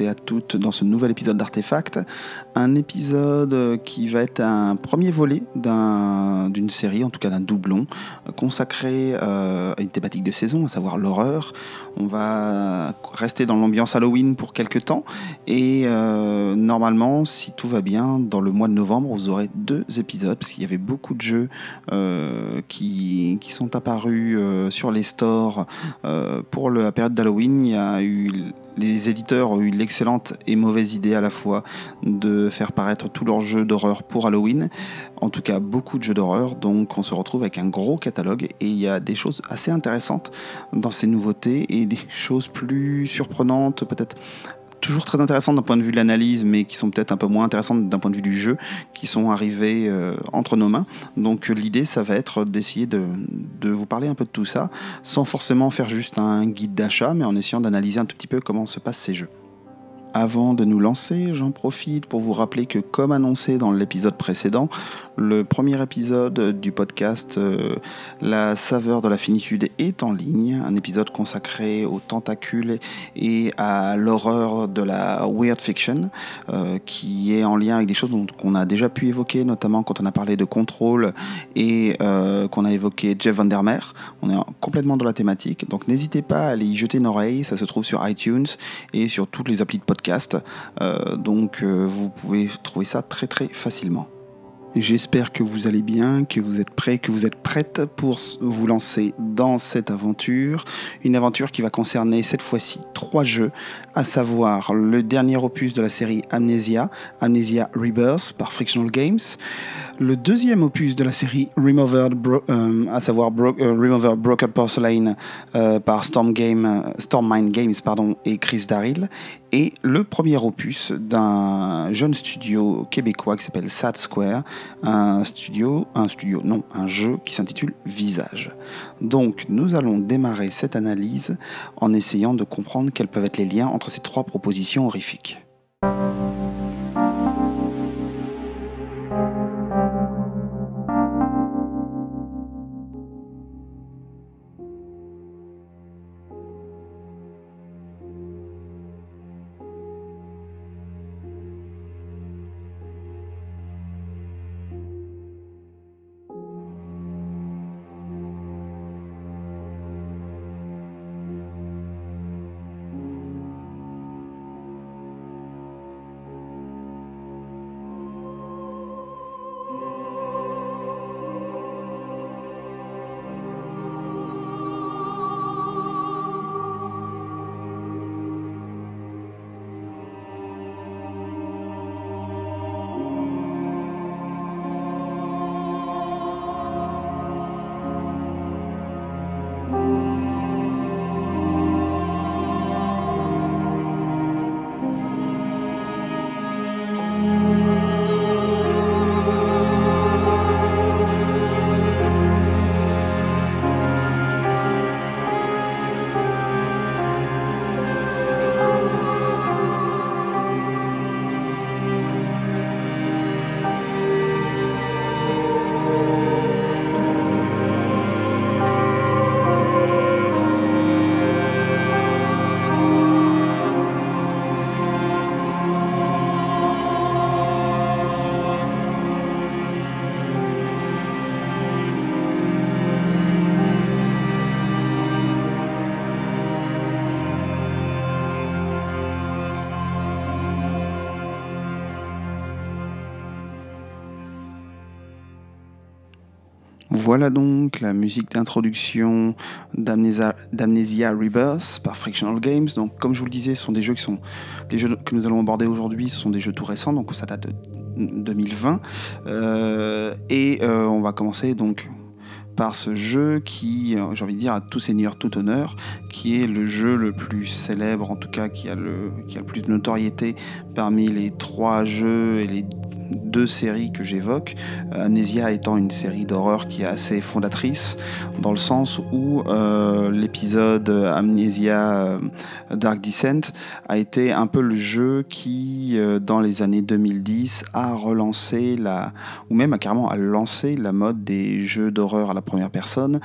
Et à toutes dans ce nouvel épisode d'Artefact. Un épisode qui va être un premier volet d'une série, en tout cas d'un doublon, consacré euh, à une thématique de saison, à savoir l'horreur. On va rester dans l'ambiance Halloween pour quelques temps et euh, normalement, si tout va bien, dans le mois de novembre, vous aurez deux épisodes parce qu'il y avait beaucoup de jeux euh, qui, qui, sont apparus sur les stores pour la période d'Halloween. Il y a eu, les éditeurs ont eu l'excellente et mauvaise idée à la fois de faire paraître tous leurs jeux d'horreur pour Halloween. En tout cas, beaucoup de jeux d'horreur. Donc, on se retrouve avec un gros catalogue et il y a des choses assez intéressantes dans ces nouveautés et des choses plus surprenantes, peut-être toujours très intéressantes d'un point de vue de l'analyse, mais qui sont peut-être un peu moins intéressantes d'un point de vue du jeu, qui sont arrivées euh, entre nos mains. Donc l'idée, ça va être d'essayer de, de, vous parler un peu de tout ça, sans forcément faire juste un guide d'achat, mais en essayant d'analyser un tout petit peu comment se passent ces jeux. Avant de nous lancer, j'en profite pour vous rappeler que, comme annoncé dans l'épisode précédent, le premier épisode du podcast euh, La saveur de la finitude est en ligne, un épisode consacré aux tentacules et à l'horreur de la weird fiction, euh, qui est en lien avec des choses qu'on a déjà pu évoquer, notamment quand on a parlé de contrôle et euh, qu'on a évoqué Jeff Vandermeer. On est complètement dans la thématique, donc n'hésitez pas à aller y jeter une oreille, ça se trouve sur iTunes et sur toutes les applis de podcast euh, donc euh, vous pouvez trouver ça très très facilement. J'espère que vous allez bien, que vous êtes prêts, que vous êtes prête pour vous lancer dans cette aventure. Une aventure qui va concerner cette fois-ci trois jeux, à savoir le dernier opus de la série Amnesia, Amnesia Rebirth par Frictional Games, le deuxième opus de la série Removered, euh, à savoir Bro euh, Broken Porcelain euh, par Storm, Game, Storm Mind Games pardon, et Chris Darrell, et le premier opus d'un jeune studio québécois qui s'appelle Sad Square, un studio, un studio, non, un jeu qui s'intitule Visage. Donc nous allons démarrer cette analyse en essayant de comprendre quels peuvent être les liens entre ces trois propositions horrifiques. Voilà donc la musique d'introduction d'Amnesia Rebirth par Frictional Games. Donc, comme je vous le disais, ce sont des jeux qui sont les jeux que nous allons aborder aujourd'hui. Ce sont des jeux tout récents, donc ça date de 2020. et on va commencer donc par ce jeu qui, j'ai envie de dire, à tout seigneur, tout honneur, qui est le jeu le plus célèbre, en tout cas qui a le, qui a le plus de notoriété parmi les trois jeux et les deux séries que j'évoque. Amnesia étant une série d'horreur qui est assez fondatrice, dans le sens où euh, l'épisode Amnesia euh, Dark Descent a été un peu le jeu qui, euh, dans les années 2010, a relancé la, ou même a carrément a lancé la mode des jeux d'horreur à la première personne,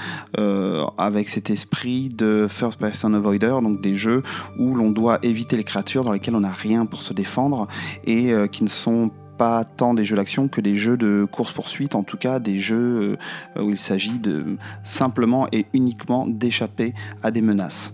avec cet esprit de first person avoider, donc des jeux où l'on doit éviter les créatures dans lesquelles on n'a rien pour se défendre et qui ne sont pas tant des jeux d'action que des jeux de course-poursuite, en tout cas des jeux euh, où il s'agit de simplement et uniquement d'échapper à des menaces.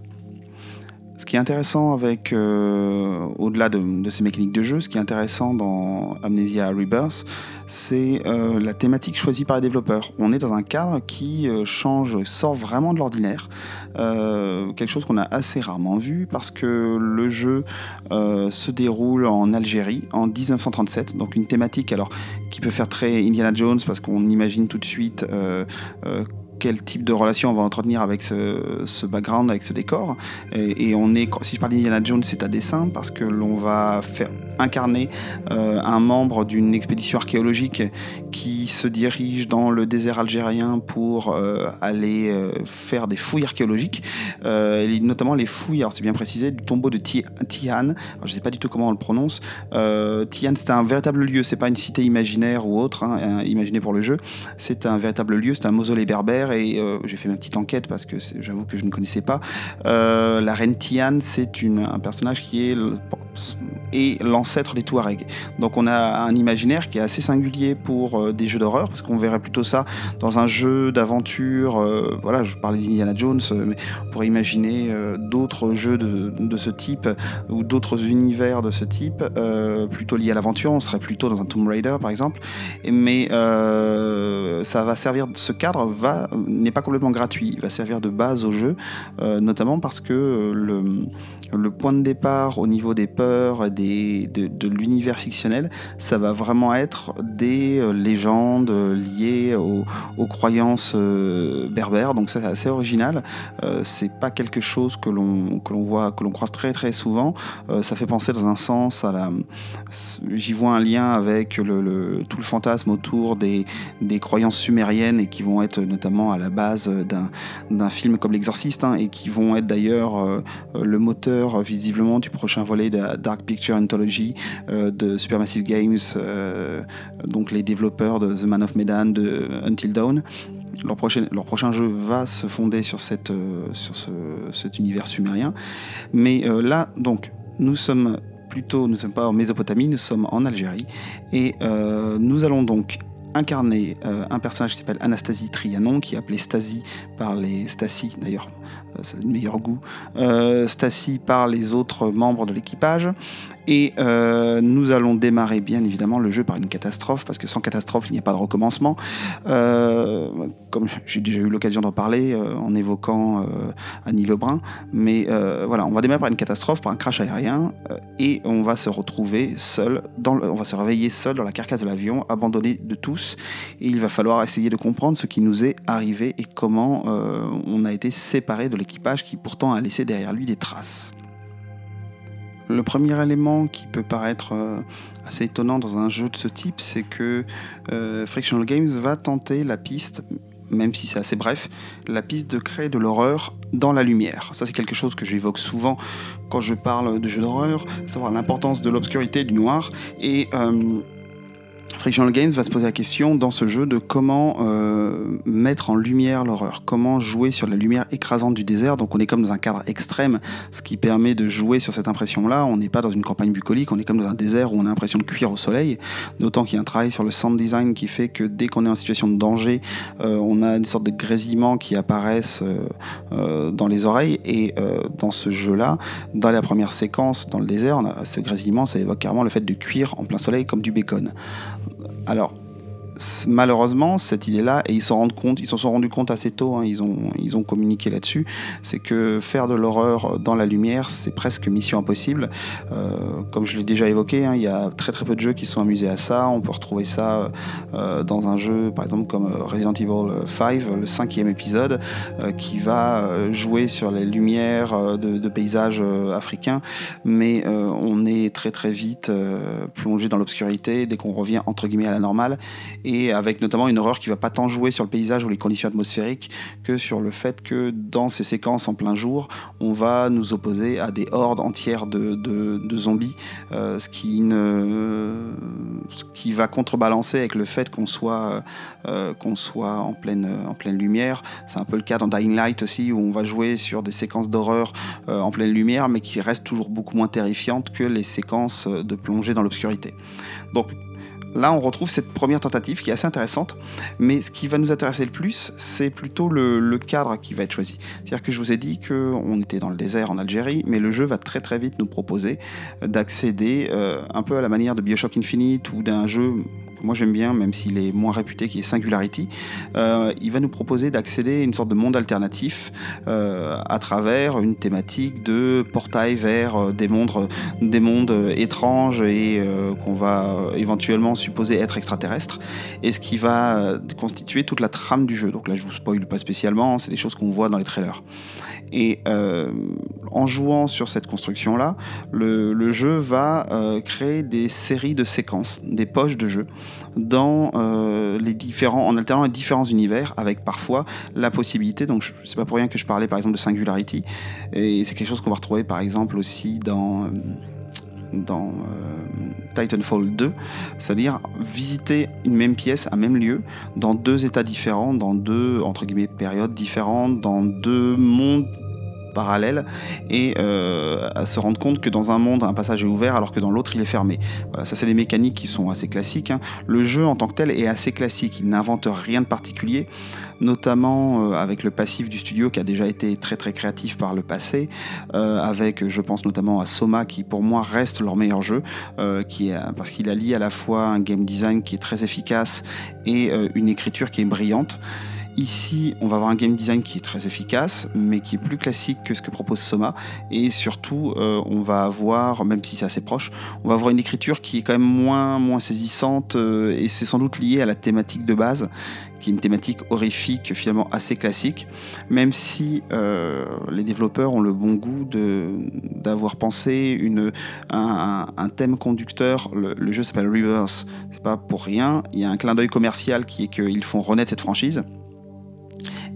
Ce qui est intéressant avec, euh, au-delà de, ces mécaniques de jeu, ce qui est intéressant dans Amnesia Rebirth, c'est euh, la thématique choisie par les développeurs. On est dans un cadre qui change, sort vraiment de l'ordinaire, quelque chose qu'on a assez rarement vu parce que le jeu se déroule en Algérie en 1937, donc une thématique alors qui peut faire très Indiana Jones parce qu'on imagine tout de suite quel type de relation on va entretenir avec ce, background, avec ce décor. Et, on est, si je parle d'Indiana Jones, c'est à dessin parce que l'on va incarner euh, un membre d'une expédition archéologique qui se dirige dans le désert algérien pour euh, aller euh, faire des fouilles archéologiques, notamment les fouilles, alors c'est bien précisé, du tombeau de Tihan. je ne sais pas du tout comment on le prononce. Tihan, c'est un véritable lieu, c'est pas une cité imaginaire ou autre, hein, imaginée pour le jeu. C'est un véritable lieu, c'est un mausolée berbère et j'ai fait ma petite enquête parce que j'avoue que je ne connaissais pas. la reine Tihan, c'est un personnage qui est l'ancêtre des Touaregs. Donc on a un imaginaire qui est assez singulier pour euh, des jeux d'horreur, parce qu'on verrait plutôt ça dans un jeu d'aventure. Euh, voilà, je parlais d'Indiana Jones, euh, mais on pourrait imaginer d'autres jeux de, ce type ou d'autres univers de ce type, plutôt liés à l'aventure. On serait plutôt dans un Tomb Raider par exemple. Mais ça va servir, ce cadre va n'est pas complètement gratuit. Il va servir de base au jeu, notamment parce que le, le point de départ au niveau des peurs, des, de, l'univers fictionnel, ça va vraiment être des euh, légendes liées aux, croyances euh, berbères. Donc ça c'est assez original. Euh, c'est pas quelque chose que l'on que l'on voit, que l'on croise très très souvent. ça fait penser dans un sens à la. J'y vois un lien avec tout le fantasme autour des, des croyances sumériennes et qui vont être notamment à la base d'un film comme L'Exorciste hein, et qui vont être d'ailleurs le moteur visiblement du prochain volet de Dark Picture Anthology euh, de Supermassive Games, euh, donc les développeurs de The Man of Medan, de Until Dawn. Leur prochain, jeu va se fonder sur, euh, cet univers sumérien. Mais là, donc, nous sommes plutôt, nous ne sommes pas en Mésopotamie, nous sommes en Algérie. Et nous allons donc incarner un personnage qui s'appelle Anastasie Trianon, qui est appelé Stasi par les Stasi d'ailleurs, c'est le meilleur goût, euh, Stacy par les autres membres de l'équipage. Et euh, nous allons démarrer bien évidemment le jeu par une catastrophe, parce que sans catastrophe, il n'y a pas de recommencement. Euh, comme j'ai déjà eu l'occasion d'en parler en évoquant Annie Lebrun. Mais voilà, on va démarrer par une catastrophe, par un crash aérien, et on va se retrouver seul, dans on va se réveiller seul dans la carcasse de l'avion, abandonné de tous. Et il va falloir essayer de comprendre ce qui nous est arrivé et comment on a été séparés de l'équipage qui pourtant a laissé derrière lui des traces. Le premier élément qui peut paraître euh, assez étonnant dans un jeu de ce type, c'est que euh, Frictional Games va tenter la piste, même si c'est assez bref, la piste de créer de l'horreur dans la lumière. Ça, c'est quelque chose que j'évoque souvent quand je parle de jeux d'horreur, savoir l'importance de l'obscurité, du noir. Et euh, Frictional Games va se poser la question dans ce jeu de comment euh, mettre en lumière l'horreur, comment jouer sur la lumière écrasante du désert. Donc on est comme dans un cadre extrême, ce qui permet de jouer sur cette impression-là. On n'est pas dans une campagne bucolique, on est comme dans un désert où on a l'impression de cuire au soleil. D'autant qu'il y a un travail sur le sound design qui fait que dès qu'on est en situation de danger, euh, on a une sorte de grésillement qui apparaissent euh, dans les oreilles. Et dans ce jeu-là, dans la première séquence dans le désert, ce grésillement, ça évoque carrément le fait de cuire en plein soleil comme du bacon. Alors, malheureusement, cette idée-là, et ils s'en rendent compte, ils sont rendus compte assez tôt, hein, ils, ont, communiqué là-dessus, c'est que faire de l'horreur dans la lumière, c'est presque mission impossible. Euh, comme je l'ai déjà évoqué, hein, il y a très peu de jeux qui sont amusés à ça. On peut retrouver ça euh, dans un jeu, par exemple, comme Resident Evil 5, le cinquième épisode, euh, qui va jouer sur les lumières de, de paysages africains, mais on est très très vite plongé dans l'obscurité dès qu'on revient entre guillemets à la normale et avec notamment une horreur qui va pas tant jouer sur le paysage ou les conditions atmosphériques que sur le fait que dans ces séquences en plein jour, on va nous opposer à des hordes entières de, zombies, euh, ce, qui va contrebalancer avec le fait qu'on soit, euh, qu'on soit en, pleine, en pleine lumière. C'est un peu le cas dans Dying Light aussi, où on va jouer sur des séquences d'horreur euh, en pleine lumière, mais qui restent toujours beaucoup moins terrifiantes que les séquences de plongée dans l'obscurité. Donc Là, on retrouve cette première tentative qui est assez intéressante, mais ce qui va nous intéresser le plus, c'est plutôt le, cadre qui va être choisi. C'est-à-dire que je vous ai dit qu'on était dans le désert en Algérie, mais le jeu va très très vite nous proposer d'accéder euh, un peu à la manière de Bioshock Infinite ou d'un jeu moi j'aime bien, même s'il est moins réputé, qui est Singularity, euh, il va nous proposer d'accéder à une sorte de monde alternatif euh, à travers une thématique de portail vers euh, des mondes, des mondes étranges et qu'on va éventuellement supposer être extraterrestres, et ce qui va constituer toute la trame du jeu. Donc là je vous spoil pas spécialement, c'est des choses qu'on voit dans les trailers. Et en jouant sur cette construction-là, le, jeu va créer des séries de séquences, des poches de jeu dans euh, les différents, en alternant les différents univers, avec parfois la possibilité, donc c'est pas pour rien que je parlais par exemple de Singularity, et c'est quelque chose qu'on va retrouver par exemple aussi dans, euh, dans euh, Titanfall 2, c'est-à-dire visiter une même pièce, un même lieu, dans deux états différents, dans deux, entre guillemets, périodes différentes, dans deux mondes parallèle et euh, à se rendre compte que dans un monde un passage est ouvert alors que dans l'autre il est fermé. Voilà, ça c'est des mécaniques qui sont assez classiques. Hein. Le jeu en tant que tel est assez classique, il n'invente rien de particulier notamment euh, avec le passif du studio qui a déjà été très très créatif par le passé, euh, avec je pense notamment à Soma qui pour moi reste leur meilleur jeu, parce qu'il allie à la fois un game design qui est très efficace et une écriture qui est brillante. Ici, on va avoir un game design qui est très efficace, mais qui est plus classique que ce que propose Soma. Et surtout, euh, on va avoir, même si c'est assez proche, on va avoir une écriture qui est quand même moins, moins saisissante. Euh, et c'est sans doute lié à la thématique de base, qui est une thématique horrifique, finalement assez classique. Même si euh, les développeurs ont le bon goût d'avoir pensé une, un, thème conducteur. Le, le jeu s'appelle Reverse. C'est pas pour rien. Il y a un clin d'œil commercial qui est qu'ils font renaître cette franchise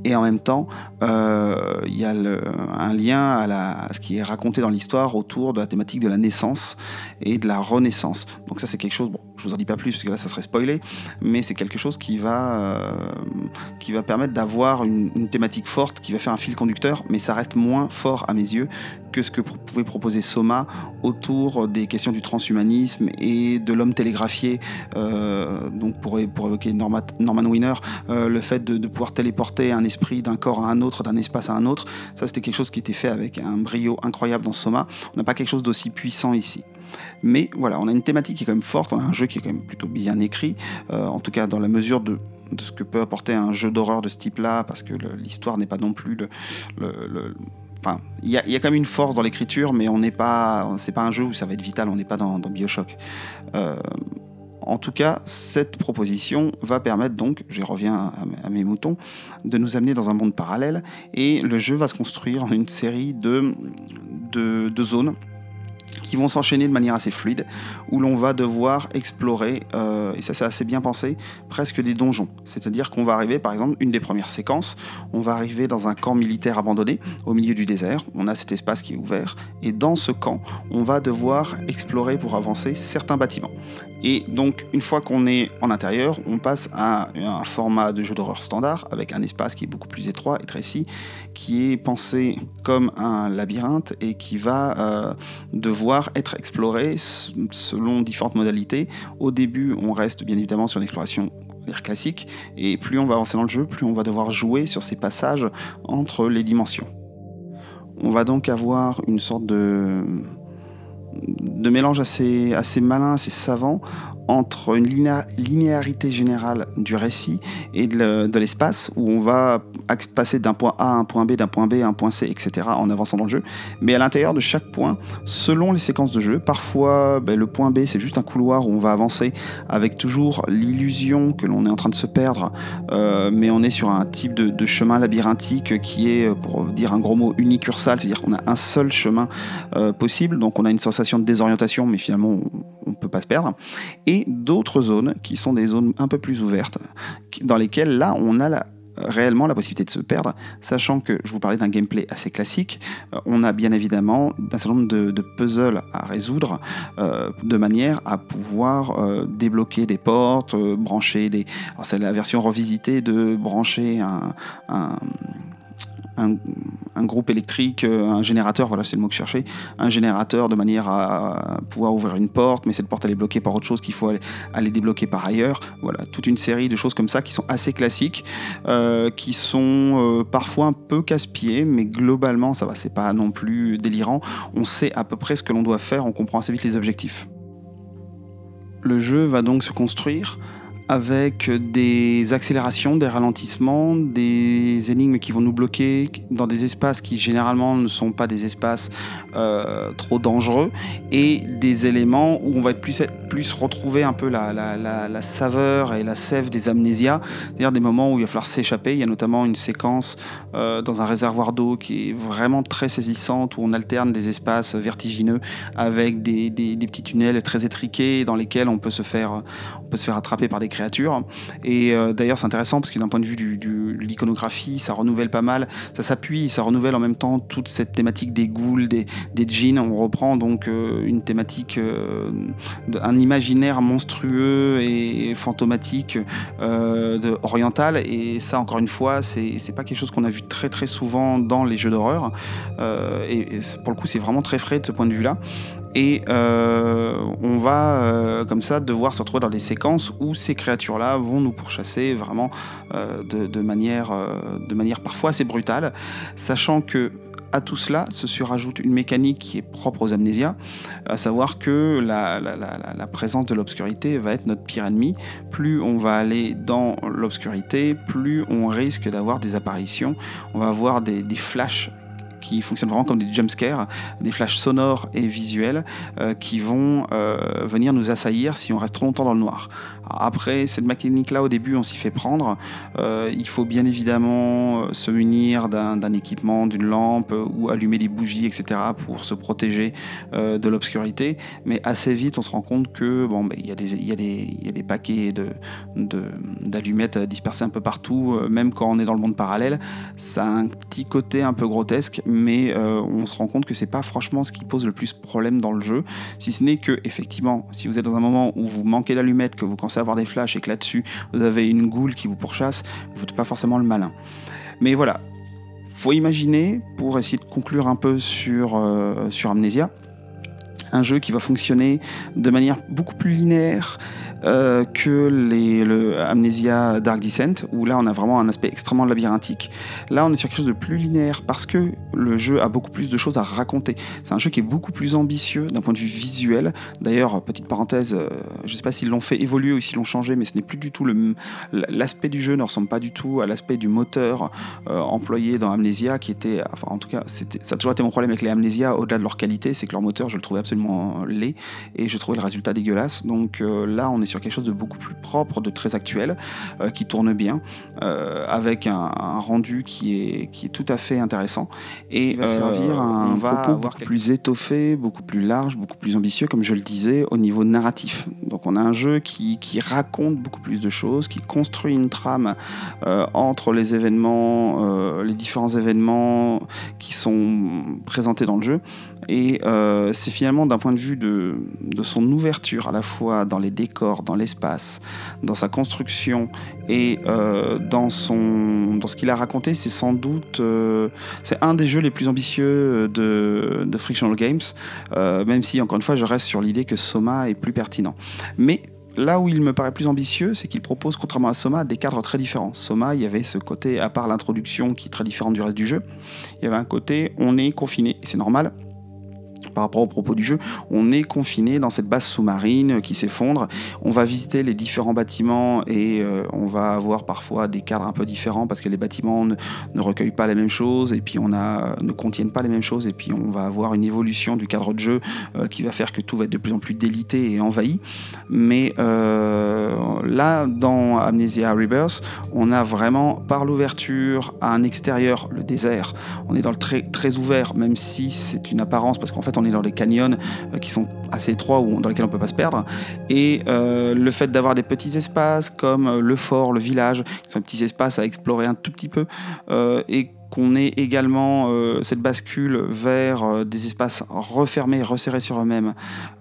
et en même temps, euh, il y a un lien à, ce qui est raconté dans l'histoire autour de la thématique de la naissance et de la renaissance. Donc ça, c'est quelque chose, je vous en dis pas plus parce que là, ça serait spoilé, mais c'est quelque chose qui va, euh, permettre d'avoir une, thématique forte, qui va faire un fil conducteur, mais ça reste moins fort à mes yeux que ce que pouvait proposer Soma autour des questions du transhumanisme et de l'homme télégraphié. Euh, donc pour, pour évoquer Norman, Wiener, le fait de, de pouvoir téléporter un esprit d'un corps à un autre, d'un espace à un autre. Ça, c'était quelque chose qui était fait avec un brio incroyable dans Soma. On n'a pas quelque chose d'aussi puissant ici. Mais voilà, on a une thématique qui est quand même forte, on a un jeu qui est quand même plutôt bien écrit, euh, en tout cas dans la mesure de, ce que peut apporter un jeu d'horreur de ce type-là, parce que l'histoire n'est pas non plus le, Enfin, il y, a quand même une force dans l'écriture, mais on n'est pas, c'est pas un jeu où ça va être vital. On n'est pas dans, Bioshock. Euh, en tout cas, cette proposition va permettre donc, je reviens à, mes moutons, de nous amener dans un monde parallèle et le jeu va se construire en une série de, de zones qui vont s'enchaîner de manière assez fluide, où l'on va devoir explorer, euh, et ça c'est assez bien pensé, presque des donjons. C'est-à-dire qu'on va arriver, par exemple, une des premières séquences, on va arriver dans un camp militaire abandonné, au milieu du désert, on a cet espace qui est ouvert, et dans ce camp, on va devoir explorer pour avancer certains bâtiments. Et donc, une fois qu'on est en intérieur, on passe à un format de jeu d'horreur standard, avec un espace qui est beaucoup plus étroit et précis, qui est pensé comme un labyrinthe et qui va euh, devoir être exploré selon différentes modalités. Au début, on reste bien évidemment sur l'exploration classique, et plus on va avancer dans le jeu, plus on va devoir jouer sur ces passages entre les dimensions. On va donc avoir une sorte de de mélange assez, assez malin, assez savant entre une linéarité générale du récit et de l'espace, où on va passer d'un point A à un point B, d'un point B à un point C, etc., en avançant dans le jeu. Mais à l'intérieur de chaque point, selon les séquences de jeu, parfois ben, le point B, c'est juste un couloir où on va avancer avec toujours l'illusion que l'on est en train de se perdre, euh, mais on est sur un type de, chemin labyrinthique qui est, pour dire un gros mot, unicursal, c'est-à-dire qu'on a un seul chemin euh, possible, donc on a une sensation de désorientation, mais finalement on ne peut pas se perdre. D'autres zones qui sont des zones un peu plus ouvertes, dans lesquelles là on a réellement la possibilité de se perdre, sachant que je vous parlais d'un gameplay assez classique, euh, on a bien évidemment un certain nombre de, puzzles à résoudre euh, de manière à pouvoir euh, débloquer des portes, brancher des... c'est la version revisitée de brancher un un, groupe électrique, euh, un générateur, voilà c'est le mot que je cherchais, un générateur de manière à pouvoir ouvrir une porte, mais cette porte elle est bloquée par autre chose qu'il faut aller, débloquer par ailleurs. Voilà, toute une série de choses comme ça qui sont assez classiques, euh, qui sont euh, parfois un peu casse-pieds, mais globalement ça va, c'est pas non plus délirant. On sait à peu près ce que l'on doit faire, on comprend assez vite les objectifs. Le jeu va donc se construire avec des accélérations, des ralentissements, des énigmes qui vont nous bloquer dans des espaces qui généralement ne sont pas des espaces euh, trop dangereux et des éléments où on va être plus, retrouver un peu la, saveur et la sève des amnésias, c'est-à-dire des moments où il va falloir s'échapper. Il y a notamment une séquence euh, dans un réservoir d'eau qui est vraiment très saisissante où on alterne des espaces vertigineux avec des, des, petits tunnels très étriqués dans lesquels on peut se faire, on peut se faire attraper par des Et euh, d'ailleurs, c'est intéressant parce que d'un point de vue de l'iconographie, ça renouvelle pas mal. Ça s'appuie, ça renouvelle en même temps toute cette thématique des ghouls, des, des djinns. On reprend donc euh, une thématique, euh, un imaginaire monstrueux et fantomatique oriental. Et ça, encore une fois, c'est pas quelque chose qu'on a vu très très souvent dans les jeux d'horreur. et, et pour le coup, c'est vraiment très frais de ce point de vue-là. Et euh, on va euh, comme ça devoir se retrouver dans des séquences où ces créatures-là vont nous pourchasser vraiment euh, de, manière, de manière parfois assez brutale, sachant que à tout cela se surajoute une mécanique qui est propre aux amnésias, à savoir que la, présence de l'obscurité va être notre pire ennemi. Plus on va aller dans l'obscurité, plus on risque d'avoir des apparitions, on va avoir des, des flashs qui fonctionnent vraiment comme des jumpscares, des flashs sonores et visuels euh, qui vont euh, venir nous assaillir si on reste trop longtemps dans le noir. Après, cette mécanique-là, au début, on s'y fait prendre. Euh, il faut bien évidemment se munir d'un équipement, d'une lampe ou allumer des bougies, etc. pour se protéger de l'obscurité. Mais assez vite, on se rend compte que bon, ben, il y, a des paquets d'allumettes de, dispersés un peu partout, même quand on est dans le monde parallèle. Ça a un petit côté un peu grotesque, mais euh, on se rend compte que c'est pas franchement ce qui pose le plus problème dans le jeu, si ce n'est que effectivement, si vous êtes dans un moment où vous manquez l'allumette, que vous avoir des flashs et que là-dessus vous avez une goule qui vous pourchasse, vous n'êtes pas forcément le malin. Mais voilà, faut imaginer pour essayer de conclure un peu sur, euh, sur Amnesia un jeu qui va fonctionner de manière beaucoup plus linéaire euh, que les, le Amnesia Dark Descent, où là on a vraiment un aspect extrêmement labyrinthique. Là on est sur quelque chose de plus linéaire parce que le jeu a beaucoup plus de choses à raconter. C'est un jeu qui est beaucoup plus ambitieux d'un point de vue visuel. D'ailleurs, petite parenthèse, euh, je ne sais pas s'ils l'ont fait évoluer ou s'ils l'ont changé, mais ce n'est plus du tout le l'aspect du jeu ne ressemble pas du tout à l'aspect du moteur euh, employé dans Amnesia, qui était, enfin en tout cas, ça a toujours été mon problème avec les Amnesia, au-delà de leur qualité, c'est que leur moteur, je le trouvais absolument laid et je trouvais le résultat dégueulasse. Donc là, on est sur quelque chose de beaucoup plus propre, de très actuel, euh, qui tourne bien, euh, avec un, rendu qui est, qui est tout à fait intéressant. Et va servir un va propos beaucoup plus étoffé, beaucoup plus large, beaucoup plus ambitieux, comme je le disais, au niveau narratif. Donc on a un jeu qui, qui raconte beaucoup plus de choses, qui construit une trame euh, entre les événements, les différents événements qui sont présentés dans le jeu. Et c'est finalement d'un point de vue de, son ouverture, à la fois dans les décors, dans l'espace, dans sa construction et euh, dans, son, dans ce qu'il a raconté, c'est sans doute euh, c'est un des jeux les plus ambitieux de, de Frictional Games, euh, même si encore une fois je reste sur l'idée que Soma est plus pertinent. Mais là où il me paraît plus ambitieux, c'est qu'il propose, contrairement à Soma, des cadres très différents. Soma, il y avait ce côté, à part l'introduction qui est très différente du reste du jeu, il y avait un côté, on est confiné, et c'est normal, par rapport au propos du jeu, on est confiné dans cette base sous-marine qui s'effondre. On va visiter les différents bâtiments et on va avoir parfois des cadres un peu différents parce que les bâtiments ne, recueillent pas les mêmes choses et puis on a, ne contiennent pas les mêmes choses et puis on va avoir une évolution du cadre de jeu qui va faire que tout va être de plus en plus délité et envahi. Mais là, dans Amnesia Rebirth, on a vraiment par l'ouverture à un extérieur, le désert, on est dans le très, très ouvert, même si c'est une apparence, parce qu'en fait on est dans des canyons euh, qui sont assez étroits ou dans lesquels on ne peut pas se perdre. Et euh, le fait d'avoir des petits espaces comme euh, le fort, le village, qui sont des petits espaces à explorer un tout petit peu, qu'on ait également euh, cette bascule vers euh, des espaces refermés, resserrés sur eux-mêmes,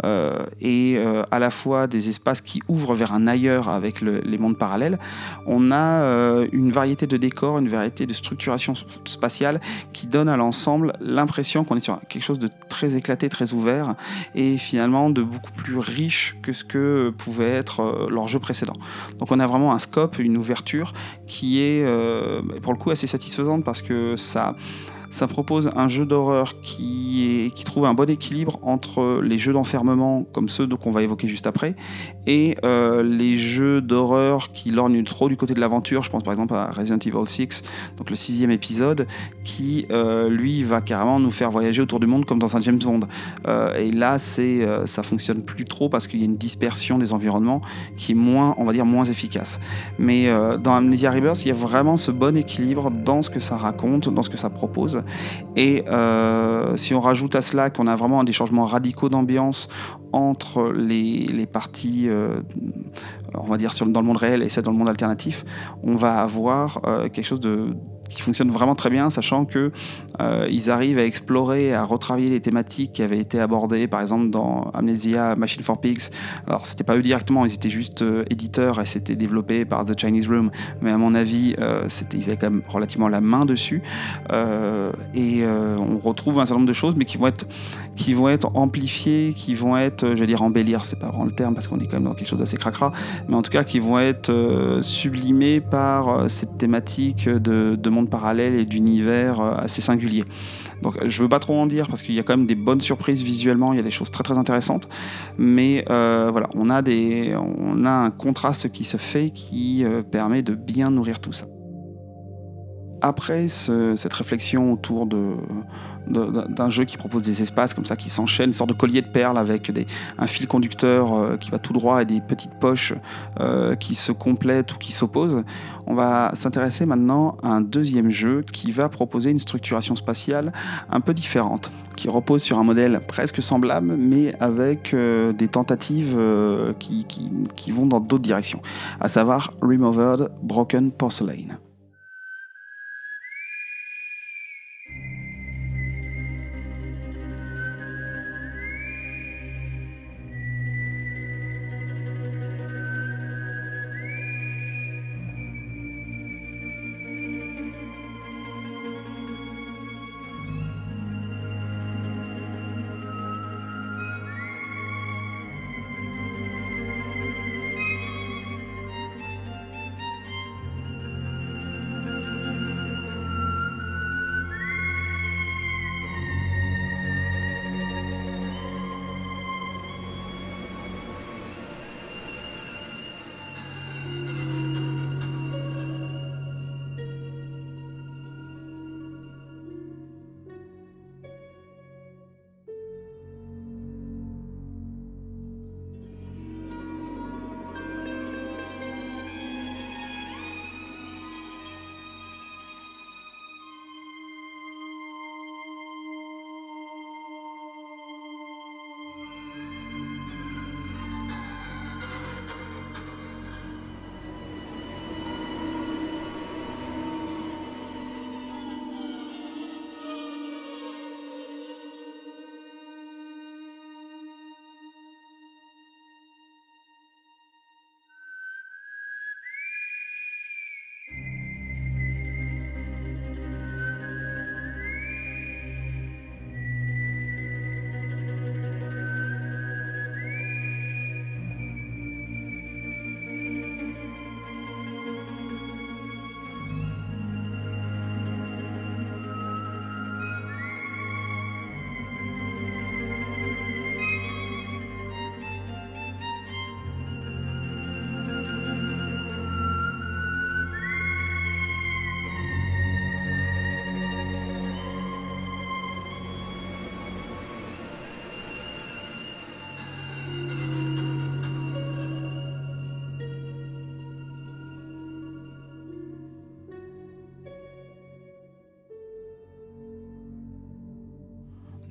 euh, et à la fois des espaces qui ouvrent vers un ailleurs avec les mondes parallèles, on a une variété de décors, une variété de structuration spatiale qui donne à l'ensemble l'impression qu'on est sur quelque chose de très éclaté, très ouvert, et finalement de beaucoup plus riche que ce que pouvait être leur jeu précédent. Donc on a vraiment un scope, une ouverture qui est pour le coup assez satisfaisante parce que ça, ça propose un jeu d'horreur qui, trouve un bon équilibre entre les jeux d'enfermement, comme ceux qu'on va évoquer juste après, et euh, les jeux d'horreur qui lorgnent trop du côté de l'aventure. Je pense par exemple à Resident Evil 6, donc le sixième épisode, qui euh, lui va carrément nous faire voyager autour du monde comme dans un James Bond. Euh, et là, c'est, ça fonctionne plus trop parce qu'il y a une dispersion des environnements qui est moins, on va dire, moins efficace. Mais dans Amnesia Rebirth, il y a vraiment ce bon équilibre dans ce que ça raconte, dans ce que ça propose. Et si on rajoute à cela qu'on a vraiment des changements radicaux d'ambiance entre les, parties, euh, on va dire, dans le monde réel et celles dans le monde alternatif, on va avoir euh, quelque chose de qui fonctionne vraiment très bien, sachant que euh, ils arrivent à explorer, à retravailler les thématiques qui avaient été abordées, par exemple dans Amnesia Machine for Pigs. Alors c'était pas eux directement, ils étaient juste euh, éditeurs et c'était développé par The Chinese Room, mais à mon avis, euh, ils avaient quand même relativement la main dessus. et on retrouve un certain nombre de choses, mais qui vont être, qui vont être amplifiées, qui vont être, je vais dire embellir, c'est pas vraiment le terme parce qu'on est quand même dans quelque chose d'assez cracra, mais en tout cas qui vont être sublimées par cette thématique de, de monde parallèle et d'univers euh, assez singulier. Donc je veux pas trop en dire parce qu'il y a quand même des bonnes surprises visuellement, il y a des choses très très intéressantes, mais euh, voilà, on a, des, on a un contraste qui se fait qui euh, permet de bien nourrir tout ça. Après cette réflexion autour d'un jeu qui propose des espaces comme ça qui s'enchaînent, une sorte de collier de perles avec un fil conducteur euh, qui va tout droit et des petites poches euh, qui se complètent ou qui s'opposent. On va s'intéresser maintenant à un deuxième jeu qui va proposer une structuration spatiale un peu différente, qui repose sur un modèle presque semblable mais avec euh, des tentatives qui, qui vont dans d'autres directions, à savoir Removered Broken Porcelain.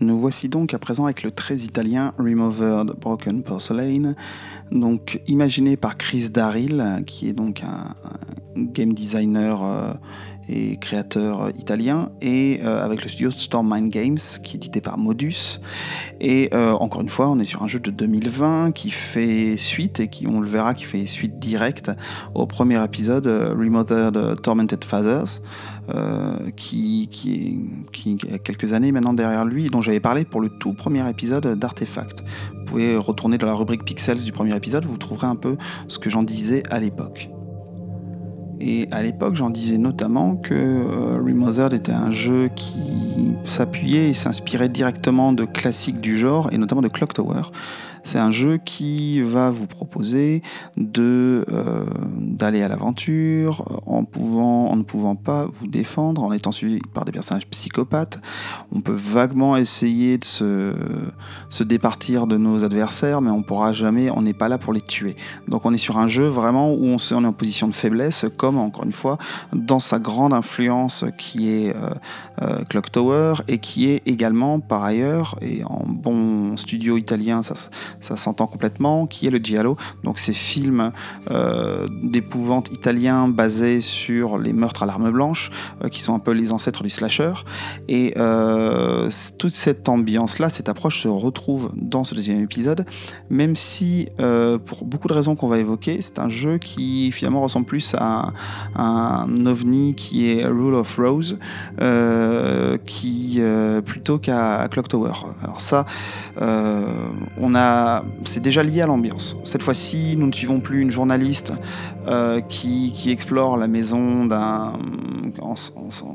Nous voici donc à présent avec le très italien Removered Broken Porcelain, donc imaginé par Chris Darrell, qui est donc un, game designer euh, et créateur italien, et euh, avec le studio Storm Mind Games, qui est édité par Modus. Et euh, encore une fois, on est sur un jeu de 2020 qui fait suite, et qui, on le verra, qui fait suite directe au premier épisode, Remothered Tormented Fathers. Qui, qui, qui, a quelques années maintenant derrière lui, dont j'avais parlé pour le tout premier épisode d'Artefact. Vous pouvez retourner dans la rubrique Pixels du premier épisode, vous trouverez un peu ce que j'en disais à l'époque. Et à l'époque, j'en disais notamment que euh, Remothered était un jeu qui s'appuyait et s'inspirait directement de classiques du genre, et notamment de Clock Tower. C'est un jeu qui va vous proposer euh, d'aller à l'aventure en en ne pouvant pas vous défendre, en étant suivi par des personnages psychopathes. On peut vaguement essayer de se, se départir de nos adversaires, mais on pourra jamais. On n'est pas là pour les tuer. Donc on est sur un jeu vraiment où on, est en position de faiblesse, comme encore une fois dans sa grande influence qui est euh, euh, Clock Tower et qui est également par ailleurs et en bon studio italien ça ça s'entend complètement, qui est le Giallo, donc ces films euh, d'épouvante italiens basés sur les meurtres à l'arme blanche, euh, qui sont un peu les ancêtres du slasher. Et euh, toute cette ambiance-là, cette approche se retrouve dans ce deuxième épisode, même si, pour beaucoup de raisons qu'on va évoquer, c'est un jeu qui finalement ressemble plus à, un ovni qui est Rule of Rose, qui plutôt qu'à Clock Tower. Alors ça, on a c'est déjà lié à l'ambiance. Cette fois-ci, nous ne suivons plus une journaliste euh, qui, explore la maison d'un, en,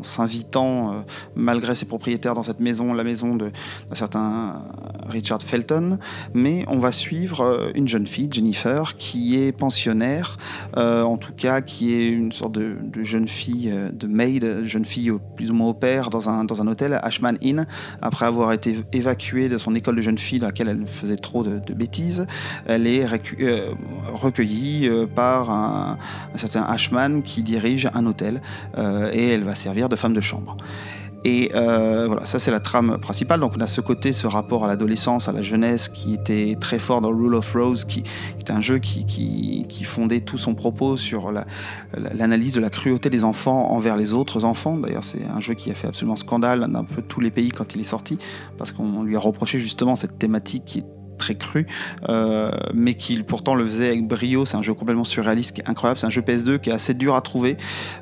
s'invitant, euh, malgré ses propriétaires dans cette maison, la maison d'un certain Richard Felton, mais on va suivre euh, une jeune fille, Jennifer, qui est pensionnaire, en tout cas qui est une sorte de, jeune fille, de maid, jeune fille plus ou moins au père dans un, hôtel, Ashman Inn, après avoir été évacuée de son école de jeune fille, dans laquelle elle faisait trop de, bêtises, elle est euh, recueillie euh, par un, certain Ashman qui dirige un hôtel euh, et elle va servir de femme de chambre. Et voilà, ça c'est la trame principale. Donc on a ce côté, ce rapport à l'adolescence, à la jeunesse qui était très fort dans Rule of Rose, qui, est un jeu qui, qui, fondait tout son propos sur l'analyse de la cruauté des enfants envers les autres enfants. D'ailleurs c'est un jeu qui a fait absolument scandale dans un peu tous les pays quand il est sorti, parce qu'on lui a reproché justement cette thématique qui est très cru, euh, mais qui pourtant le faisait avec brio. C'est un jeu complètement surréaliste, incroyable. C'est un jeu PS2 qui est assez dur à trouver.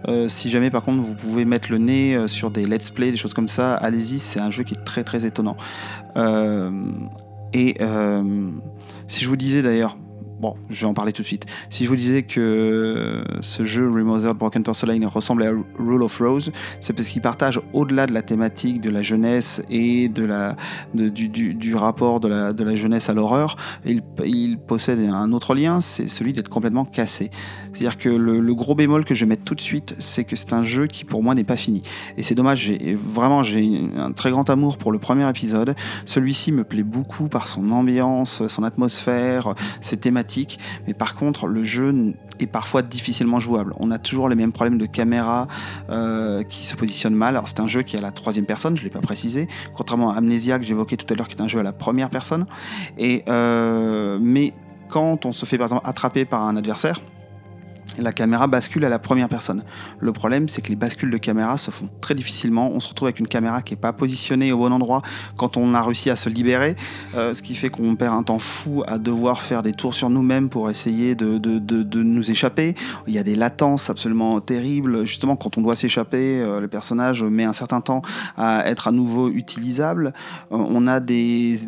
Euh, si jamais par contre vous pouvez mettre le nez euh, sur des let's play, des choses comme ça, allez-y. C'est un jeu qui est très très étonnant. et si je vous disais d'ailleurs, Bon, je vais en parler tout de suite. Si je vous disais que ce jeu Remothered Broken Porcelain ressemble à Rule of Rose, c'est parce qu'il partage au-delà de la thématique de la jeunesse et de la, du, rapport de la, de la jeunesse à l'horreur, il, possède un autre lien, c'est celui d'être complètement cassé. C'est-à-dire que le, gros bémol que je vais mettre tout de suite, c'est que c'est un jeu qui pour moi n'est pas fini. Et c'est dommage, vraiment j'ai un très grand amour pour le premier épisode. Celui-ci me plaît beaucoup par son ambiance, son atmosphère, ses thématiques mais par contre, le jeu est parfois difficilement jouable. On a toujours les mêmes problèmes de caméra euh, qui se positionnent mal. Alors c'est un jeu qui est à la troisième personne, je ne l'ai pas précisé, contrairement à Amnesia que j'évoquais tout à l'heure, qui est un jeu à la première personne. Et, euh, mais quand on se fait par exemple attraper par un adversaire, la caméra bascule à la première personne. Le problème, c'est que les bascules de caméra se font très difficilement. On se retrouve avec une caméra qui n'est pas positionnée au bon endroit quand on a réussi à se libérer, euh, ce qui fait qu'on perd un temps fou à devoir faire des tours sur nous-mêmes pour essayer de, de, nous échapper. Il y a des latences absolument terribles. Justement, quand on doit s'échapper, euh, le personnage met un certain temps à être à nouveau utilisable. Euh, on a des,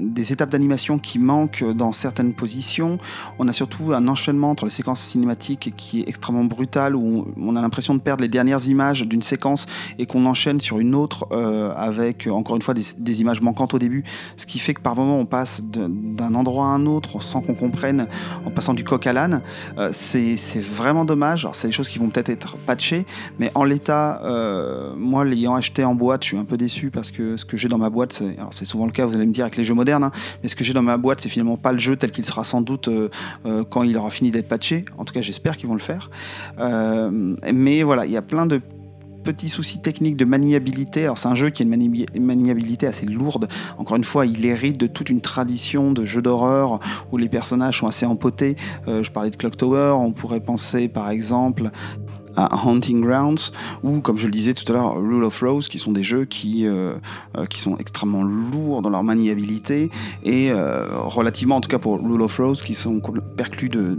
des étapes d'animation qui manquent dans certaines positions. On a surtout un enchaînement entre les séquences cinématiques qui est extrêmement brutal, où on, a l'impression de perdre les dernières images d'une séquence et qu'on enchaîne sur une autre euh, avec, encore une fois, des, images manquantes au début, ce qui fait que par moment on passe d'un endroit à un autre sans qu'on comprenne, en passant du coq à l'âne. Euh, c'est vraiment dommage. Alors, c'est des choses qui vont peut-être être patchées, mais en l'état, euh, moi, l'ayant acheté en boîte, je suis un peu déçu parce que ce que j'ai dans ma boîte, c'est souvent le cas, vous allez me dire, avec les jeux modernes, hein, mais ce que j'ai dans ma boîte, c'est finalement pas le jeu tel qu'il sera sans doute quand il aura fini d'être patché. En tout cas, j'espère qu'ils vont le faire. Euh, mais voilà, il y a plein de petits soucis techniques de maniabilité. Alors c'est un jeu qui a une, maniabilité assez lourde. Encore une fois, il hérite de toute une tradition de jeux d'horreur où les personnages sont assez empotés. Euh, je parlais de Clock Tower, on pourrait penser par exemple à Hunting Grounds ou comme je le disais tout à l'heure Rule of Rose qui sont des jeux qui, euh, qui sont extrêmement lourds dans leur maniabilité et relativement en tout cas pour Rule of Rose qui sont perclus de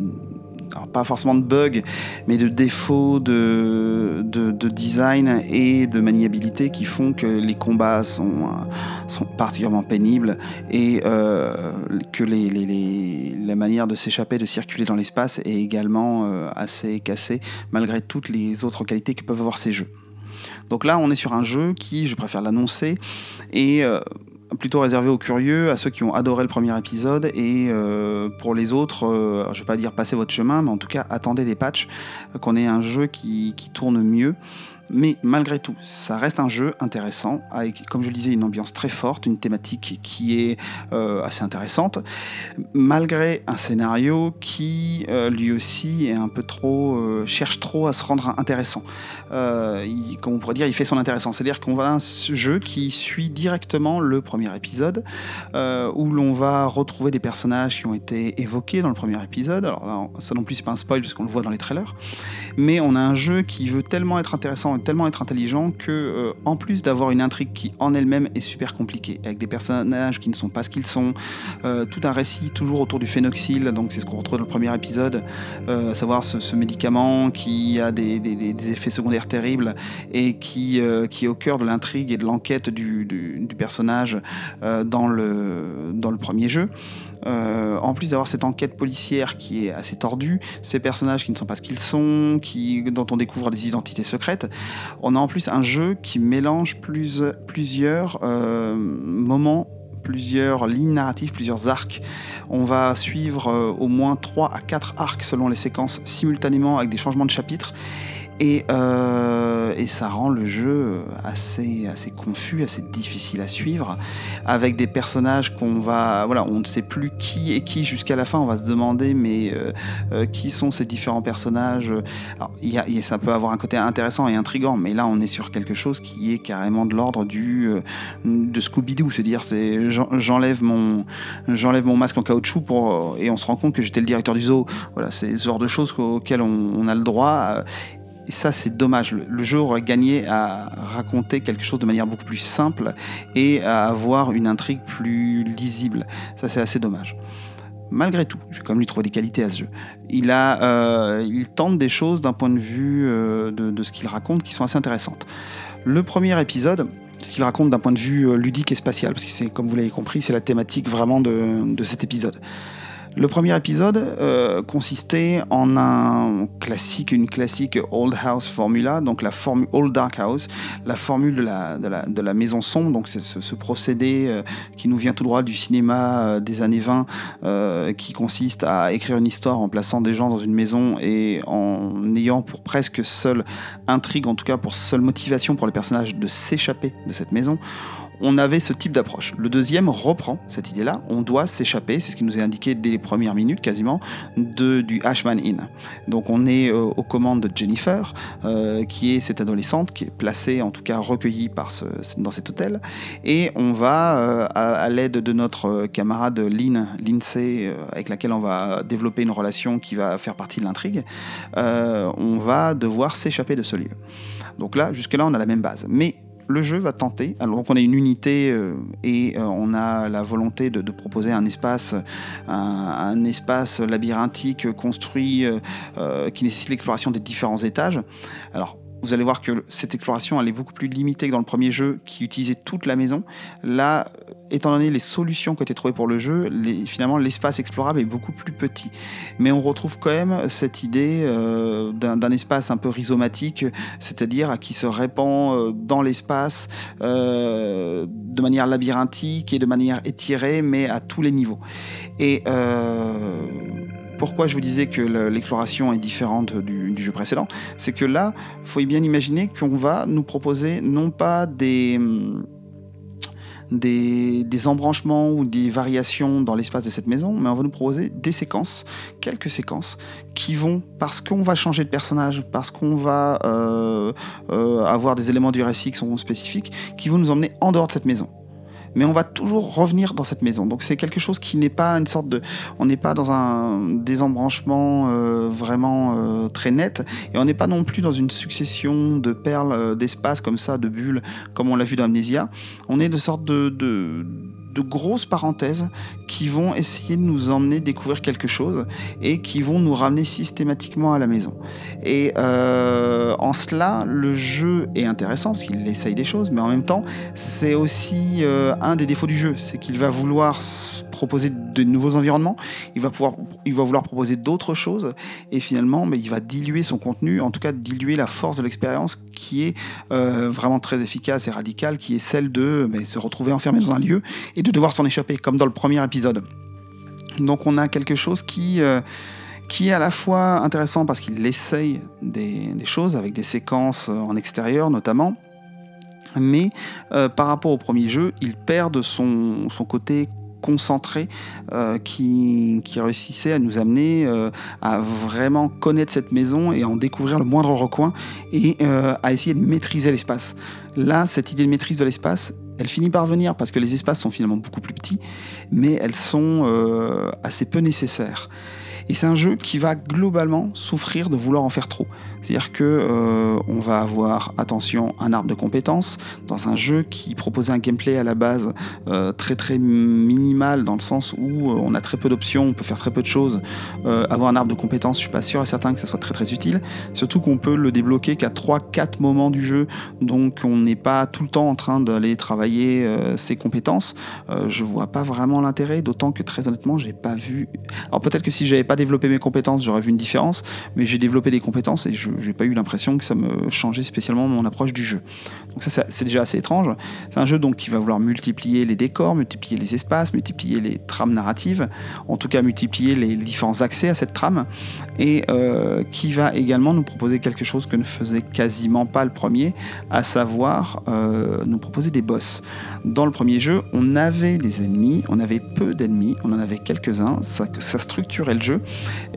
pas forcément de bugs, mais de défauts de, de, design et de maniabilité qui font que les combats sont, euh, sont particulièrement pénibles et euh, que les, les, la manière de s'échapper, de circuler dans l'espace est également euh, assez cassée, malgré toutes les autres qualités que peuvent avoir ces jeux. Donc là, on est sur un jeu qui, je préfère l'annoncer, est plutôt réservé aux curieux, à ceux qui ont adoré le premier épisode, et euh, pour les autres, euh, je vais pas dire passez votre chemin, mais en tout cas attendez des patchs, qu'on ait un jeu qui tourne mieux. Mais malgré tout, ça reste un jeu intéressant, avec, comme je le disais, une ambiance très forte, une thématique qui est euh, assez intéressante, malgré un scénario qui, euh, lui aussi, est un peu trop, euh, cherche trop à se rendre intéressant. Comme on pourrait dire, il fait son intéressant. C'est-à-dire qu'on va un jeu qui suit directement le premier épisode, où l'on va retrouver des personnages qui ont été évoqués dans le premier épisode. Alors ça non plus, c'est pas un spoil, parce qu'on le voit dans les trailers. Mais on a un jeu qui veut tellement être intéressant tellement être intelligent que, euh, en plus d'avoir une intrigue qui en elle-même est super compliquée, avec des personnages qui ne sont pas ce qu'ils sont, euh, tout un récit toujours autour du phénoxyle, donc c'est ce qu'on retrouve dans le premier épisode, euh, savoir ce, médicament qui a des, effets secondaires terribles et qui, qui est au cœur de l'intrigue et de l'enquête du, du, personnage dans, le, dans le premier jeu. Euh, en plus d'avoir cette enquête policière qui est assez tordue, ces personnages qui ne sont pas ce qu'ils sont, dont on découvre des identités secrètes, on a en plus un jeu qui mélange plusieurs euh, moments plusieurs lignes narratives, plusieurs arcs. On va suivre euh, au moins 3 à 4 arcs selon les séquences simultanément avec des changements de chapitres. Euh, et, ça rend le jeu assez, assez confus, assez difficile à suivre, avec des personnages qu'on va, voilà, on ne sait plus qui est qui jusqu'à la fin. On va se demander, mais euh, euh, qui sont ces différents personnages Alors, Ça peut avoir un côté intéressant et intrigant, mais là, on est sur quelque chose qui est carrément de l'ordre du de Scooby-Doo, c'est-à-dire, c'est j'enlève mon, j'enlève mon masque en caoutchouc et on se rend compte que j'étais le directeur du zoo. Voilà, c'est ce genre de choses auxquelles on a le droit. Et ça, c'est dommage. Le jeu aurait gagné à raconter quelque chose de manière beaucoup plus simple et à avoir une intrigue plus lisible. Ça, c'est assez dommage. Malgré tout, je vais quand même lui trouver des qualités à ce jeu. Il, a, euh, il tente des choses d'un point de vue euh, de, ce qu'il raconte qui sont assez intéressantes. Le premier épisode, ce qu'il raconte d'un point de vue euh, ludique et spatial, parce que c'est, comme vous l'avez compris, c'est la thématique vraiment de, de cet épisode. Le premier épisode euh, consistait en un classique, une classique Old House Formula, donc la formule Old Dark House, la formule de la, de la, maison sombre, donc c'est ce, procédé euh, qui nous vient tout droit du cinéma euh, des années 20, qui consiste à écrire une histoire en plaçant des gens dans une maison et en ayant pour presque seule intrigue, en tout cas pour seule motivation pour les personnages de s'échapper de cette maison on avait ce type d'approche. Le deuxième reprend cette idée-là. On doit s'échapper, c'est ce qui nous est indiqué dès les premières minutes quasiment, de, du Ashman Inn. Donc on est euh, aux commandes de Jennifer, euh, qui est cette adolescente qui est placée, en tout cas recueillie par dans cet hôtel. Et on va, euh, à, l'aide de notre camarade Lynn, Lindsay, avec laquelle on va développer une relation qui va faire partie de l'intrigue, on va devoir s'échapper de ce lieu. Donc là, jusque-là, on a la même base. Mais le jeu va tenter, alors qu'on a une unité euh, et euh, on a la volonté de, proposer un espace, un, espace labyrinthique construit euh, qui nécessite l'exploration des différents étages. Vous allez voir que cette exploration elle est beaucoup plus limitée que dans le premier jeu qui utilisait toute la maison. Là, étant donné les solutions qui ont été trouvées pour le jeu, finalement l'espace explorable est beaucoup plus petit. Mais on retrouve quand même cette idée euh, d'un espace un peu rhizomatique, c'est-à-dire qui se répand euh, dans l'espace euh, de manière labyrinthique et de manière étirée, mais à tous les niveaux. Et pourquoi je vous disais que l'exploration est différente du, jeu précédent C'est que là, il faut bien imaginer qu'on va nous proposer non pas des, embranchements ou des variations dans l'espace de cette maison, mais on va nous proposer des séquences, quelques séquences, qui vont, parce qu'on va changer de personnage, parce qu'on va euh, euh, avoir des éléments du récit qui sont spécifiques, qui vont nous emmener en dehors de cette maison mais on va toujours revenir dans cette maison. Donc c'est quelque chose qui n'est pas une sorte de, on n'est pas dans un désembranchement euh, vraiment euh, très net, et on n'est pas non plus dans une succession de perles euh, d'espace comme ça, de bulles, comme on l'a vu dans Amnesia. On est de sorte de, de de grosses parenthèses qui vont essayer de nous emmener découvrir quelque chose et qui vont nous ramener systématiquement à la maison. Et euh, en cela, le jeu est intéressant parce qu'il essaye des choses, mais en même temps, c'est aussi euh, un des défauts du jeu, c'est qu'il va vouloir proposer de nouveaux environnements, il va, pouvoir, il va vouloir proposer d'autres choses, et finalement, mais il va diluer son contenu, en tout cas diluer la force de l'expérience qui est euh, vraiment très efficace et radicale, qui est celle de se retrouver enfermé dans un lieu et de devoir s'en échapper, comme dans le premier épisode. Donc on a quelque chose qui... Euh, qui est à la fois intéressant parce qu'il essaye des, choses avec des séquences en extérieur notamment, mais euh, par rapport au premier jeu, il perd de son, côté concentré euh, qui, qui, réussissait à nous amener euh, à vraiment connaître cette maison et en découvrir le moindre recoin et euh, à essayer de maîtriser l'espace. Là, cette idée de maîtrise de l'espace, elle finit par venir parce que les espaces sont finalement beaucoup plus petits, mais elles sont assez peu nécessaires. Et c'est un jeu qui va globalement souffrir de vouloir en faire trop. C'est-à-dire que euh, on va avoir, attention, un arbre de compétences dans un jeu qui proposait un gameplay à la base euh, très très minimal dans le sens où euh, on a très peu d'options, on peut faire très peu de choses. avoir un arbre de compétences, je suis pas sûr et certain que ça soit très très utile. Surtout qu'on peut le débloquer qu'à 3-4 moments du jeu, donc on n'est pas tout le temps en train d'aller travailler ses compétences. je vois pas vraiment l'intérêt, d'autant que très honnêtement, j'ai pas vu. Alors peut-être que si j'avais pas développé mes compétences, j'aurais vu une différence, mais j'ai développé des compétences et je j'ai pas eu l'impression que ça me changeait spécialement mon approche du jeu. Donc ça, c'est déjà assez étrange. C'est un jeu donc qui va vouloir multiplier les décors, multiplier les espaces, multiplier les trames narratives, en tout cas multiplier les différents accès à cette trame, et euh, qui va également nous proposer quelque chose que ne faisait quasiment pas le premier, à savoir euh, nous proposer des boss. Dans le premier jeu, on avait des ennemis, on avait peu d'ennemis, on en avait quelques-uns, ça, ça structurait le jeu,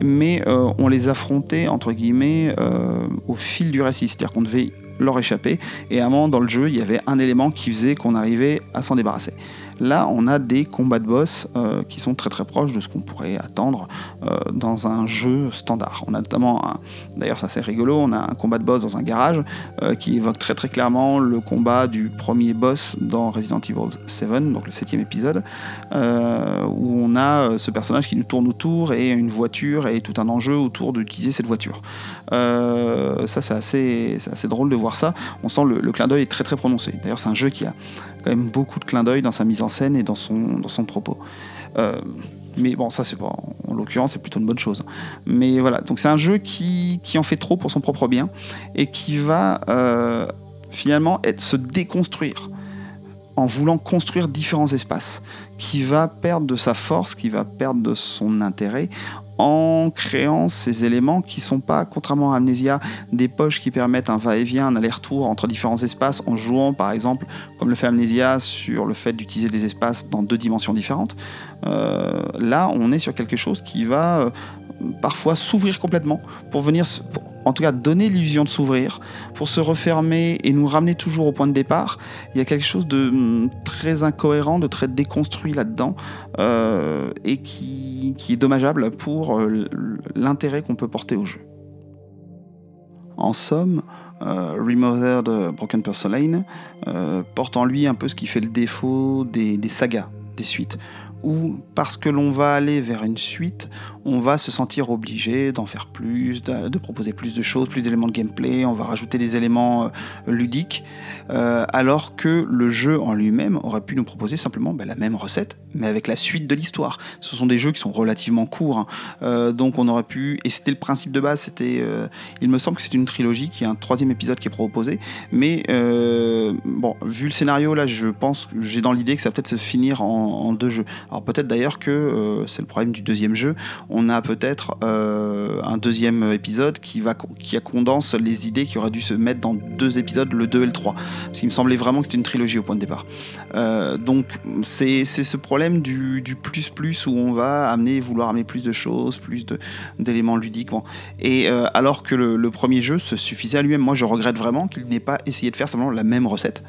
mais euh, on les affrontait entre guillemets au fil du récit, c'est-à-dire qu'on devait leur échapper. Et à un moment dans le jeu, il y avait un élément qui faisait qu'on arrivait à s'en débarrasser. Là, on a des combats de boss euh, qui sont très proches de ce qu'on pourrait attendre euh, dans un jeu standard. On a notamment, d'ailleurs ça c'est rigolo, on a un combat de boss dans un garage euh, qui évoque très clairement le combat du premier boss dans Resident Evil 7, donc le septième épisode, où on a ce personnage qui nous tourne autour et une voiture et tout un enjeu autour d'utiliser cette voiture. ça c'est assez, drôle de voir ça. On sent le, le clin d'œil est très très prononcé. D'ailleurs c'est un jeu qui a quand même beaucoup de clins d'œil dans sa mise en scène et dans son, dans son propos. Euh, mais bon, ça, c'est pas, en l'occurrence, c'est plutôt une bonne chose. Mais voilà, donc c'est un jeu qui, qui, en fait trop pour son propre bien et qui va euh, finalement être, se déconstruire en voulant construire différents espaces, qui va perdre de sa force, qui va perdre de son intérêt en créant ces éléments qui sont pas, contrairement à Amnesia, des poches qui permettent un va-et-vient, un aller-retour entre différents espaces, en jouant par exemple, comme le fait Amnesia, sur le fait d'utiliser des espaces dans deux dimensions différentes. Euh, là, on est sur quelque chose qui va euh, parfois s'ouvrir complètement pour venir, en tout cas donner l'illusion de s'ouvrir, pour se refermer et nous ramener toujours au point de départ. Il y a quelque chose de hum, très incohérent, de très déconstruit là-dedans euh, et qui, qui, est dommageable pour euh, l'intérêt qu'on peut porter au jeu. En somme, euh, Remothered Broken Porcelain euh, porte en lui un peu ce qui fait le défaut des sagas, des suites où, parce que l'on va aller vers une suite, on va se sentir obligé d'en faire plus, de, proposer plus de choses, plus d'éléments de gameplay, on va rajouter des éléments euh, ludiques, euh, alors que le jeu en lui-même aurait pu nous proposer simplement ben, la même recette, mais avec la suite de l'histoire. Ce sont des jeux qui sont relativement courts, hein. euh, donc on aurait pu, et c'était le principe de base, c'était, il me semble que c'est une trilogie, qui est un troisième épisode qui est proposé, mais bon, vu le scénario là, je pense, j'ai dans l'idée que ça va peut-être se finir en deux jeux Alors peut-être d'ailleurs que c'est le problème du deuxième jeu, on a peut-être un deuxième épisode qui, va, qui a condense les idées qui auraient dû se mettre dans deux épisodes, le 2 et le 3. Parce qu'il me semblait vraiment que c'était une trilogie au point de départ. donc c'est ce problème du, plus plus où on va amener, vouloir amener plus de choses, plus d'éléments ludiques. Et alors que le, premier jeu se suffisait à lui-même. Moi je regrette vraiment qu'il n'ait pas essayé de faire simplement la même recette,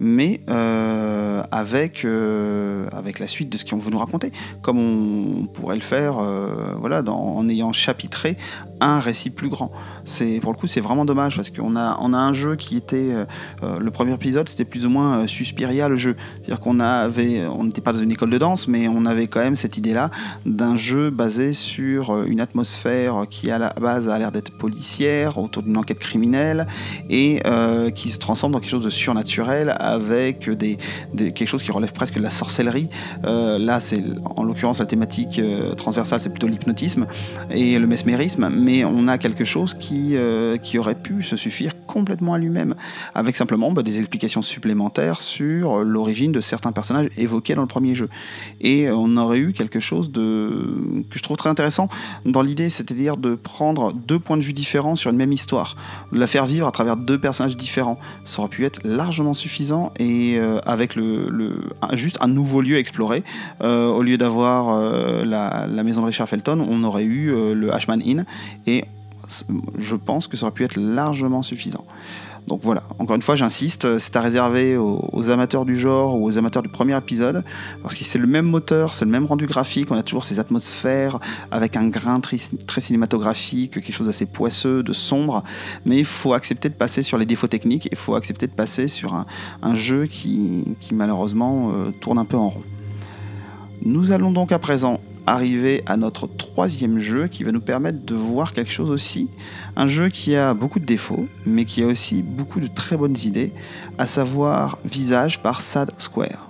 mais euh, avec, euh, avec la suite de ce qu'on veut nous raconter, comme on, pourrait le faire euh, voilà, en ayant chapitré un récit plus grand. C'est pour le coup c'est vraiment dommage parce qu'on a on a un jeu qui était le premier épisode c'était plus ou moins Suspiria le jeu, c'est-à-dire qu'on avait on n'était pas dans une école de danse mais on avait quand même cette idée là d'un jeu basé sur une atmosphère qui à la base a l'air d'être policière autour d'une enquête criminelle et euh, qui se transforme dans quelque chose de surnaturel avec des, quelque chose qui relève presque de la sorcellerie. Euh, là, c'est en l'occurrence la thématique euh, transversale, c'est plutôt l'hypnotisme et le mesmérisme, mais on a quelque chose qui, qui aurait pu se suffire complètement à lui-même, avec simplement bah, des explications supplémentaires sur l'origine de certains personnages évoqués dans le premier jeu. Et on aurait eu quelque chose de que je trouve très intéressant dans l'idée, c'est-à-dire de prendre deux points de vue différents sur une même histoire, de la faire vivre à travers deux personnages différents. Ça aurait pu être largement suffisant et euh, avec le, juste un nouveau lieu à explorer. Euh, au lieu d'avoir euh, la, maison de Richard Felton, on aurait eu le Ashman Inn et je pense que ça aurait pu être largement suffisant. Donc voilà, encore une fois, j'insiste, c'est à réserver aux, amateurs du genre ou aux amateurs du premier épisode, parce que c'est le même moteur, c'est le même rendu graphique, on a toujours ces atmosphères avec un grain très, cinématographique, quelque chose d'assez poisseux, de sombre, mais il faut accepter de passer sur les défauts techniques, il faut accepter de passer sur un, jeu qui, malheureusement euh, tourne un peu en rond. Nous allons donc à présent arriver à notre troisième jeu qui va nous permettre de voir quelque chose aussi. Un jeu qui a beaucoup de défauts, mais qui a aussi beaucoup de très bonnes idées, à savoir Visage par Sad Square.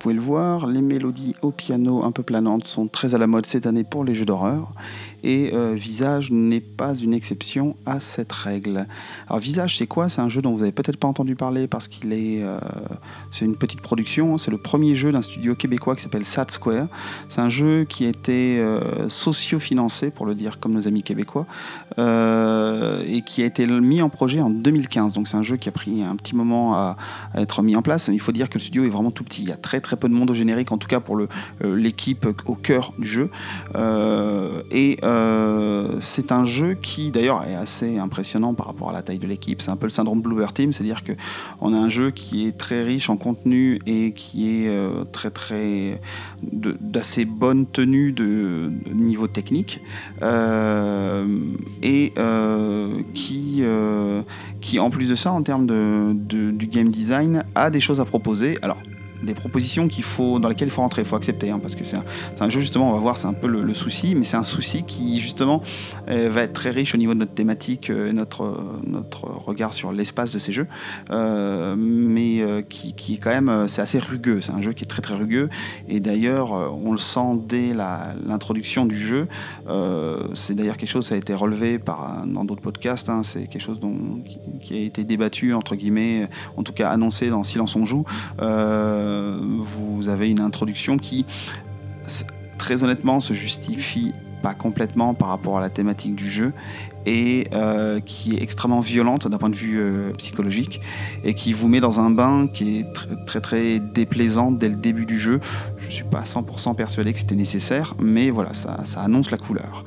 Pouvez le voir, les mélodies au piano un peu planantes sont très à la mode cette année pour les jeux d'horreur et euh, Visage n'est pas une exception à cette règle. Alors Visage, c'est quoi? C'est un jeu dont vous n'avez peut-être pas entendu parler parce qu'il est, euh, c'est une petite production. C'est le premier jeu d'un studio québécois qui s'appelle Sad Square. C'est un jeu qui a été euh, socio-financé, pour le dire comme nos amis québécois, et qui a été mis en projet en 2015. Donc c'est un jeu qui a pris un petit moment à, être mis en place. Il faut dire que le studio est vraiment tout petit. Il y a très très peu de monde au générique, en tout cas pour l'équipe au cœur du jeu. et euh, c'est un jeu qui d'ailleurs est assez impressionnant par rapport à la taille de l'équipe. C'est un peu le syndrome Bluebird Team, c'est-à-dire qu'on a un jeu qui est très riche en contenu et qui est euh, très très d'assez bonne tenue de, niveau technique euh, et qui qui en plus de ça en termes de, du game design a des choses à proposer. Alors des propositions qu'il faut, dans lesquelles il faut rentrer, il faut accepter, hein, parce que c'est un, jeu justement, on va voir, c'est un peu le, souci, mais c'est un souci qui justement euh, va être très riche au niveau de notre thématique et notre, notre regard sur l'espace de ces jeux, euh, mais euh, qui, est quand même, c'est assez rugueux, c'est un jeu qui est très très rugueux, et d'ailleurs on le sent dès l'introduction du jeu, c'est d'ailleurs quelque chose, ça a été relevé dans d'autres podcasts, hein, c'est quelque chose qui, a été débattu, entre guillemets, en tout cas annoncé dans Silence on joue. Euh, vous avez une introduction qui, très honnêtement, se justifie pas complètement par rapport à la thématique du jeu et euh, qui est extrêmement violente d'un point de vue euh, psychologique et qui vous met dans un bain qui est très très, déplaisant dès le début du jeu. Je suis pas 100% persuadé que c'était nécessaire, mais voilà, ça annonce la couleur.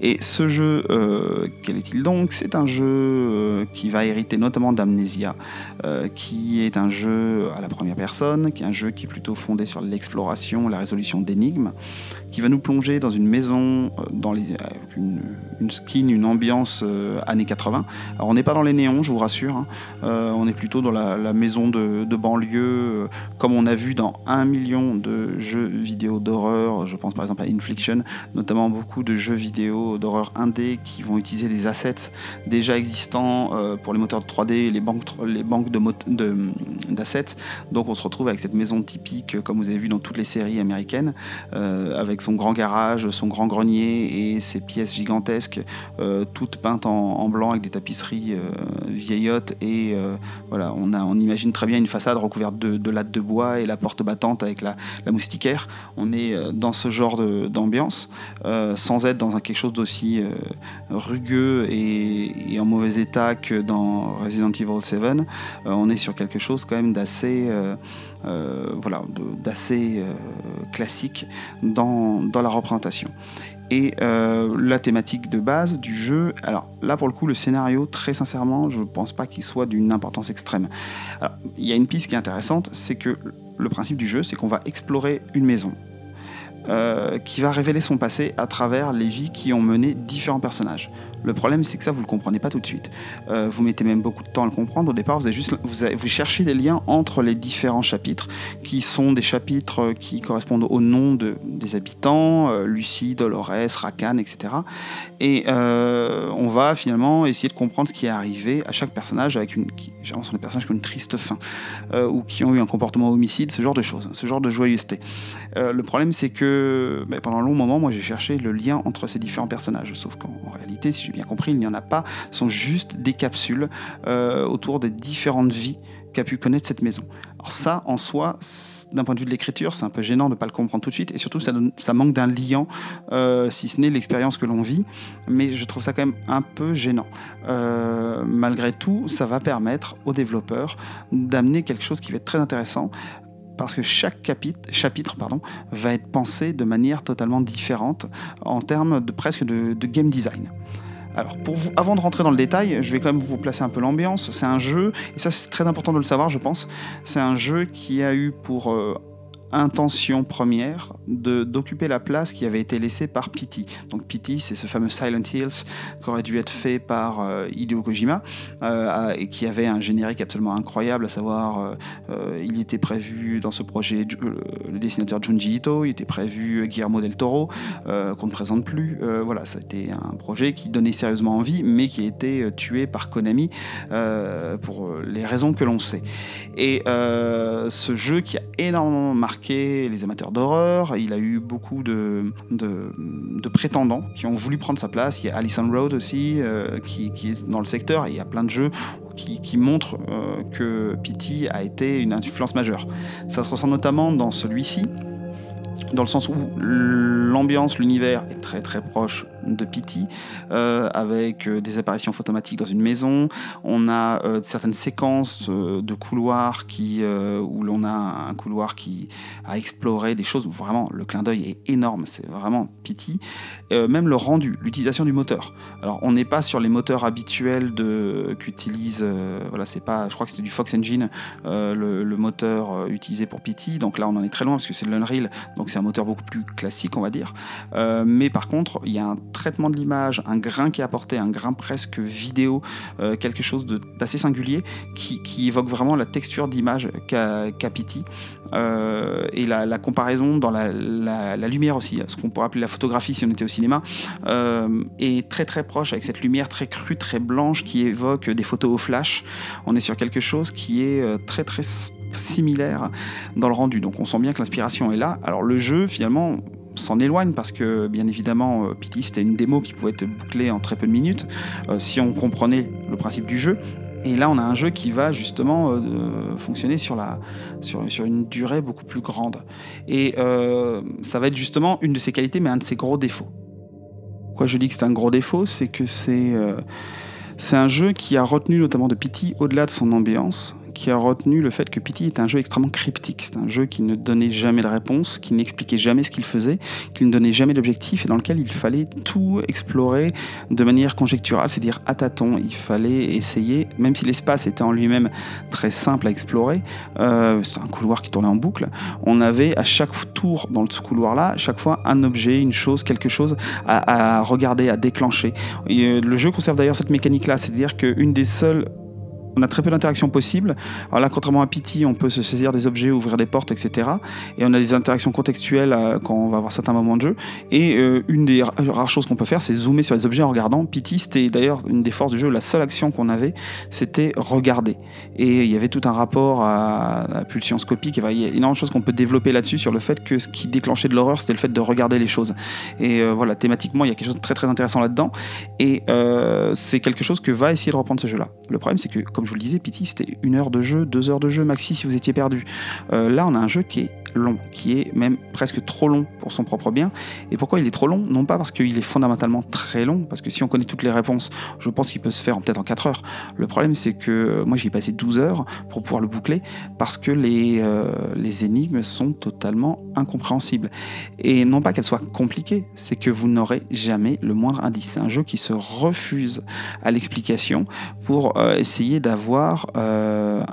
Et ce jeu, euh, quel est-il donc? C'est un jeu euh, qui va hériter notamment d'Amnesia, euh, qui est un jeu à la première personne, qui est un jeu qui est plutôt fondé sur l'exploration, la résolution d'énigmes, qui va nous plonger dans une maison, dans une, skin, une ambiance années 80. Alors on n'est pas dans les néons, je vous rassure, hein. on est plutôt dans la, maison de banlieue, comme on a vu dans un million de jeux vidéo d'horreur, je pense par exemple à Infliction, notamment beaucoup de jeux vidéo d'horreur indé qui vont utiliser des assets déjà existants euh, pour les moteurs de 3D, les banques, les banques d'assets. De, Donc on se retrouve avec cette maison typique, comme vous avez vu dans toutes les séries américaines, euh, avec son grand garage, son grand grenier et ses pièces gigantesques, euh, toutes peintes en, blanc avec des tapisseries vieillottes. Et voilà, on, a, on imagine très bien une façade recouverte de, de lattes de bois et la porte battante avec la, la moustiquaire. On est dans ce genre d'ambiance, sans être dans quelque chose d'aussi euh, rugueux et, en mauvais état que dans Resident Evil 7. Euh, on est sur quelque chose quand même d'assez euh, voilà, d'assez classique dans, dans, la représentation. Et la thématique de base du jeu, alors là pour le coup le scénario, très sincèrement, je ne pense pas qu'il soit d'une importance extrême. Il y a une piste qui est intéressante, c'est que le principe du jeu, c'est qu'on va explorer une maison. Euh, qui va révéler son passé à travers les vies qui ont mené différents personnages. Le problème, c'est que ça, vous le comprenez pas tout de suite. Euh, vous mettez même beaucoup de temps à le comprendre. Au départ, vous, avez juste, vous, cherchez des liens entre les différents chapitres, qui sont des chapitres qui correspondent au nom de, des habitants, euh, Lucie, Dolores, Rakan, etc. Et on va finalement essayer de comprendre ce qui est arrivé à chaque personnage, avec une, qui, généralement, sont des personnages qui ont une triste fin, ou qui ont eu un comportement homicide, ce genre de choses, ce genre de joyeuseté. le problème, c'est que ben, pendant un long moment, moi j'ai cherché le lien entre ces différents personnages. Sauf qu'en réalité, si j'ai bien compris, il n'y en a pas. Ce sont juste des capsules euh, autour des différentes vies qu'a pu connaître cette maison. Alors ça, en soi, d'un point de vue de l'écriture, c'est un peu gênant de ne pas le comprendre tout de suite, et surtout, ça, ça manque d'un lien, euh, si ce n'est l'expérience que l'on vit, mais je trouve ça quand même un peu gênant. Euh, malgré tout, ça va permettre aux développeurs d'amener quelque chose qui va être très intéressant, parce que chaque chapitre, pardon, va être pensé de manière totalement différente en termes de presque de, game design. Alors, pour vous, avant de rentrer dans le détail, je vais quand même vous placer un peu l'ambiance. C'est un jeu, et ça c'est très important de le savoir, je pense. C'est un jeu qui a eu pour euh, intention première de d'occuper la place qui avait été laissée par Pity. Donc Pity, c'est ce fameux Silent Hills qui aurait dû être fait par euh, Hideo Kojima euh, et qui avait un générique absolument incroyable, à savoir euh, il était prévu dans ce projet le dessinateur Junji Ito, il était prévu Guillermo del Toro qu'on ne présente plus. voilà, ça a été un projet qui donnait sérieusement envie, mais qui a été tué par Konami pour les raisons que l'on sait. Et ce jeu qui a énormément marqué les amateurs d'horreur. Il a eu beaucoup de, prétendants qui ont voulu prendre sa place. Il y a Alison Road aussi, euh, qui, est dans le secteur. Et il y a plein de jeux qui, qui montrent euh, que Pity a été une influence majeure. Ça se ressent notamment dans celui-ci, dans le sens où l'ambiance, l'univers est très très proche de Pity, euh, avec euh, des apparitions photomatiques dans une maison. On a euh, certaines séquences de couloirs qui, où l'on a un couloir qui a exploré des choses où vraiment le clin d'œil est énorme, c'est vraiment Pity. même le rendu, l'utilisation du moteur. Alors on n'est pas sur les moteurs habituels qu'utilise, voilà, c'est pas, je crois que c'était du Fox Engine, le, moteur utilisé pour Pity. Donc là on en est très loin parce que c'est l'Unreal, donc c'est un moteur beaucoup plus classique, on va dire. Mais par contre, il y a un traitement de l'image, un grain qui est apporté, un grain presque vidéo, euh, quelque chose d'assez singulier qui, évoque vraiment la texture d'image qu'a Pity. Euh, et la, comparaison dans la, lumière aussi, ce qu'on pourrait appeler la photographie si on était au cinéma, est très très proche avec cette lumière très crue, très blanche qui évoque des photos au flash. On est sur quelque chose qui est très très similaire dans le rendu. Donc on sent bien que l'inspiration est là. Alors le jeu, finalement, s'en éloigne parce que bien évidemment euh, Pity c'était une démo qui pouvait être bouclée en très peu de minutes euh, si on comprenait le principe du jeu. Et là on a un jeu qui va justement euh, fonctionner sur, une durée beaucoup plus grande. Et ça va être justement une de ses qualités mais un de ses gros défauts. Pourquoi je dis que c'est un gros défaut? C'est que c'est c'est un jeu qui a retenu notamment de Pity au-delà de son ambiance qui a retenu le fait que Pity est un jeu extrêmement cryptique. C'est un jeu qui ne donnait jamais de réponse, qui n'expliquait jamais ce qu'il faisait, qui ne donnait jamais d'objectif et dans lequel il fallait tout explorer de manière conjecturale, c'est-à-dire à tâtons. Il fallait essayer, même si l'espace était en lui-même très simple à explorer, euh, c'est un couloir qui tournait en boucle, on avait à chaque tour dans ce couloir-là, chaque fois un objet, une chose, quelque chose à, regarder, à déclencher. Euh, le jeu conserve d'ailleurs cette mécanique-là, c'est-à-dire qu'une des seules on a très peu d'interactions possibles. Alors là, contrairement à Pity, on peut se saisir des objets, ouvrir des portes, etc. Et on a des interactions contextuelles euh, quand on va avoir certains moments de jeu. Et euh, une des rares choses qu'on peut faire, c'est zoomer sur les objets en regardant. Pity, c'était d'ailleurs une des forces du jeu. La seule action qu'on avait, c'était regarder. Et il y avait tout un rapport à la pulsion scopique. Il y a énormément de choses qu'on peut développer là-dessus sur le fait que ce qui déclenchait de l'horreur, c'était le fait de regarder les choses. Et euh, voilà, thématiquement, il y a quelque chose de très très intéressant là-dedans. Et c'est quelque chose que va essayer de reprendre ce jeu-là. Le problème, c'est que, comme je vous le disais, Pity, c'était une heure de jeu, deux heures de jeu maxi si vous étiez perdu. Euh, là, on a un jeu qui est long, qui est même presque trop long pour son propre bien. Et pourquoi il est trop long? Non pas parce qu'il est fondamentalement très long, parce que si on connaît toutes les réponses, je pense qu'il peut se faire peut-être en 4 heures. Le problème, c'est que euh, moi, j'ai passé 12 heures pour pouvoir le boucler, parce que les, euh, les énigmes sont totalement incompréhensibles. Et non pas qu'elles soient compliquées, c'est que vous n'aurez jamais le moindre indice. C'est un jeu qui se refuse à l'explication pour essayer d'avoir avoir euh,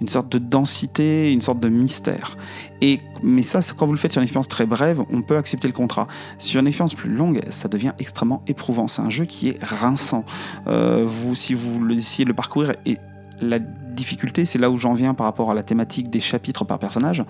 une sorte de densité, une sorte de mystère. Et, mais ça, quand vous le faites sur une expérience très brève, on peut accepter le contrat. Sur une expérience plus longue, ça devient extrêmement éprouvant. C'est un jeu qui est rinçant. Euh, vous, si vous essayez de le parcourir, et la difficulté, c'est là où j'en viens par rapport à la thématique des chapitres par personnage,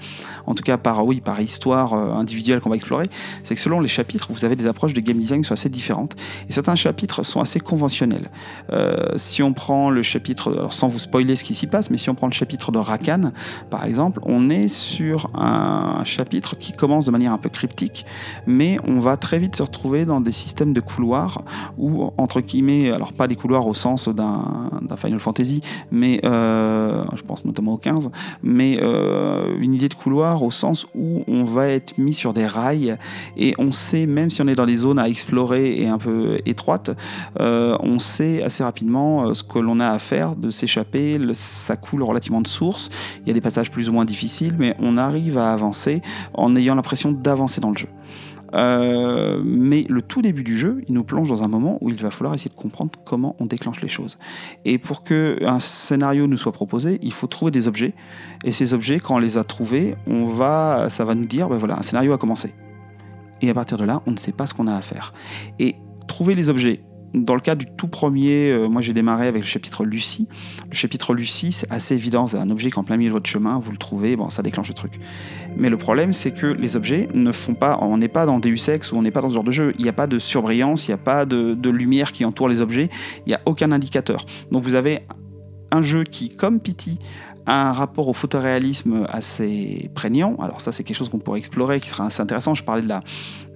en tout cas par, oui, par histoire euh, individuelle qu'on va explorer, c'est que selon les chapitres, vous avez des approches de game design qui sont assez différentes. Et certains chapitres sont assez conventionnels. Euh, si on prend le chapitre, sans vous spoiler ce qui s'y passe, mais si on prend le chapitre de Rakan, par exemple, on est sur un chapitre qui commence de manière un peu cryptique, mais on va très vite se retrouver dans des systèmes de couloirs où, entre guillemets, alors pas des couloirs au sens d'un Final Fantasy, mais euh, je pense notamment au 15, mais euh, une idée de couloir au sens où on va être mis sur des rails et on sait, même si on est dans des zones à explorer et un peu étroites, euh, on sait assez rapidement ce que l'on a à faire, de s'échapper, ça coule relativement de source, il y a des passages plus ou moins difficiles, mais on arrive à avancer en ayant l'impression d'avancer dans le jeu. Euh, mais le tout début du jeu, il nous plonge dans un moment où il va falloir essayer de comprendre comment on déclenche les choses. Et pour qu'un scénario nous soit proposé, il faut trouver des objets. Et ces objets, quand on les a trouvés, on va, ça va nous dire, ben voilà, un scénario a commencé. Et à partir de là, on ne sait pas ce qu'on a à faire. Et trouver les objets, dans le cas du tout premier, euh, moi j'ai démarré avec le chapitre Lucie. Le chapitre Lucie, c'est assez évident, c'est un objet qui est en plein milieu de votre chemin, vous le trouvez, bon, ça déclenche le truc. Mais le problème, c'est que les objets ne font pas, on n'est pas dans Deus Ex ou on n'est pas dans ce genre de jeu. Il n'y a pas de surbrillance, il n'y a pas de, de lumière qui entoure les objets, il n'y a aucun indicateur. Donc vous avez un jeu qui, comme Pity, un rapport au photoréalisme assez prégnant. Alors ça, c'est quelque chose qu'on pourrait explorer, qui sera assez intéressant. Je parlais de la,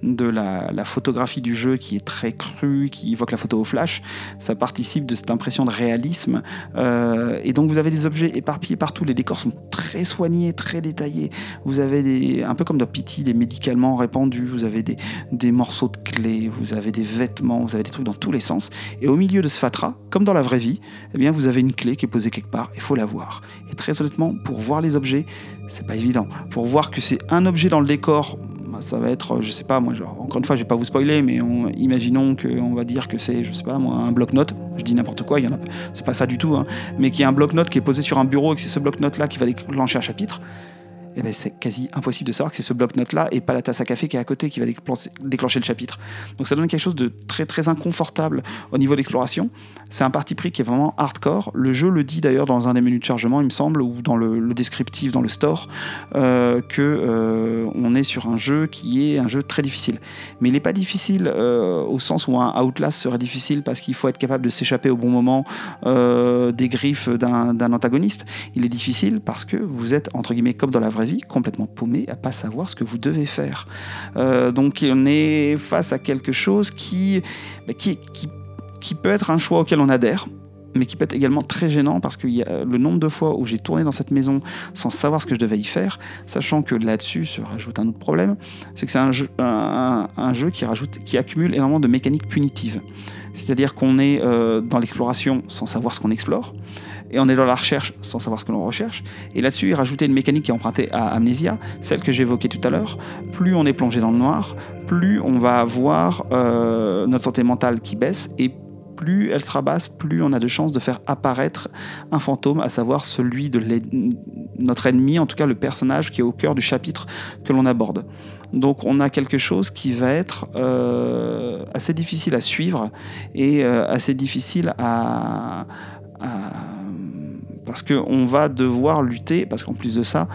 de la, photographie du jeu qui est très crue, qui évoque la photo au flash. Ça participe de cette impression de réalisme. Euh, et donc vous avez des objets éparpillés partout. Les décors sont très soignés, très détaillés. Vous avez des, un peu comme dans Pity, des médicaments répandus. Vous avez des, des morceaux de clés, vous avez des vêtements, vous avez des trucs dans tous les sens. Et au milieu de ce fatras, comme dans la vraie vie, eh bien vous avez une clé qui est posée quelque part. Il faut la voir. Très honnêtement, pour voir les objets, c'est pas évident. Pour voir que c'est un objet dans le décor, bah, ça va être, je sais pas, moi, genre, encore une fois, je vais pas vous spoiler, mais on, imaginons qu'on va dire que c'est, je sais pas, moi, un bloc-notes. Je dis n'importe quoi, il y en a, c'est pas ça du tout, hein, mais qu'il y a un bloc-notes qui est posé sur un bureau et que c'est ce bloc-notes là qui va déclencher un chapitre. Eh ben, c'est quasi impossible de savoir que c'est ce bloc-notes-là et pas la tasse à café qui est à côté qui va déclencher le chapitre. Donc ça donne quelque chose de très très inconfortable au niveau d'exploration. C'est un parti pris qui est vraiment hardcore. Le jeu le dit d'ailleurs dans un des menus de chargement, il me semble, ou dans le, descriptif, dans le store, euh, que euh, on est sur un jeu qui est un jeu très difficile. Mais il n'est pas difficile euh, au sens où un Outlast serait difficile parce qu'il faut être capable de s'échapper au bon moment des griffes d'un antagoniste. Il est difficile parce que vous êtes entre guillemets comme dans la vraie vie, complètement paumé à pas savoir ce que vous devez faire. Euh, donc on est face à quelque chose qui, bah, qui, qui, qui peut être un choix auquel on adhère, mais qui peut être également très gênant parce que y a le nombre de fois où j'ai tourné dans cette maison sans savoir ce que je devais y faire, sachant que là-dessus se rajoute un autre problème, c'est que c'est un jeu, un, jeu qui, rajoute, qui accumule énormément de mécaniques punitives. C'est-à-dire qu'on est euh, dans l'exploration sans savoir ce qu'on explore, et on est dans la recherche sans savoir ce que l'on recherche. Et là-dessus, il rajoutait une mécanique qui est empruntée à Amnesia, celle que j'évoquais tout à l'heure. Plus on est plongé dans le noir, plus on va avoir euh, notre santé mentale qui baisse et plus elle sera basse, plus on a de chances de faire apparaître un fantôme, à savoir celui de notre ennemi, en tout cas le personnage qui est au cœur du chapitre que l'on aborde. Donc on a quelque chose qui va être euh, assez difficile à suivre et euh, assez difficile à, parce qu'on va devoir lutter, parce qu'en plus de ça,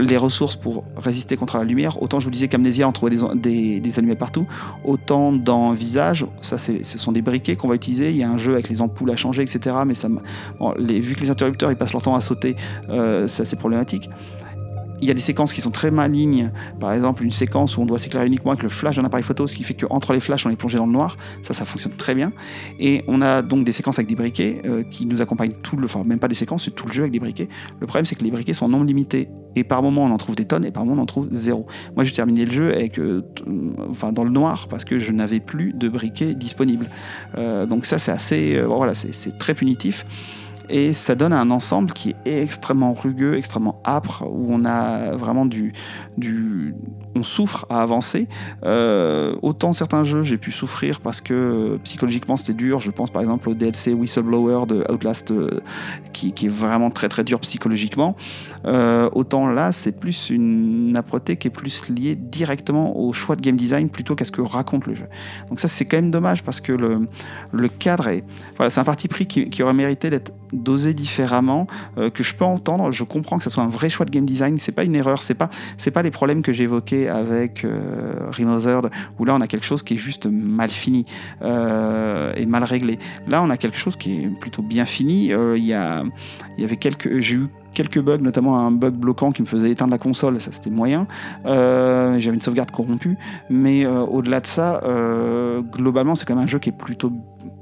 les ressources pour résister contre la lumière. Autant je vous disais qu'Amnesia, on trouvait des, des, des, partout. Autant dans Visage, ça ce sont des briquets qu'on va utiliser. Il y a un jeu avec les ampoules à changer, etc. Mais vu que les interrupteurs ils passent leur temps à sauter, euh, c'est assez problématique. Il y a des séquences qui sont très malignes. Par exemple, une séquence où on doit s'éclairer uniquement avec le flash d'un appareil photo, ce qui fait qu'entre les flashs, on est plongé dans le noir. Ça, ça fonctionne très bien. Et on a donc des séquences avec des briquets euh, qui nous accompagnent tout le. Enfin, même pas des séquences, c'est tout le jeu avec des briquets. Le problème, c'est que les briquets sont non limités. Et par moment, on en trouve des tonnes, et par moment, on en trouve zéro. Moi, j'ai terminé le jeu avec, euh, enfin, dans le noir, parce que je n'avais plus de briquets disponibles. Euh, donc ça, c'est assez, voilà, c'est très punitif et ça donne un ensemble qui est extrêmement rugueux, extrêmement âpre, où on a vraiment du, on souffre à avancer. Euh, autant certains jeux j'ai pu souffrir parce que psychologiquement c'était dur. Je pense par exemple au DLC Whistleblower de Outlast euh, qui, est vraiment très très dur psychologiquement. Euh, autant là c'est plus une âpreté qui est plus liée directement au choix de game design plutôt qu'à ce que raconte le jeu. Donc ça c'est quand même dommage parce que le, le cadre est voilà c'est un parti pris qui aurait mérité d'être dosé différemment, euh, que je peux entendre. Je comprends que ce soit un vrai choix de game design. C'est pas une erreur. C'est pas, c'est pas les problèmes que j'évoquais avec euh, Remothered, où là on a quelque chose qui est juste mal fini euh, et mal réglé. Là, on a quelque chose qui est plutôt bien fini. Euh, il y avait quelques, j'ai eu quelques bugs, notamment un bug bloquant qui me faisait éteindre la console, ça c'était moyen. J'avais une sauvegarde corrompue, mais au-delà de ça, globalement c'est quand même un jeu qui est plutôt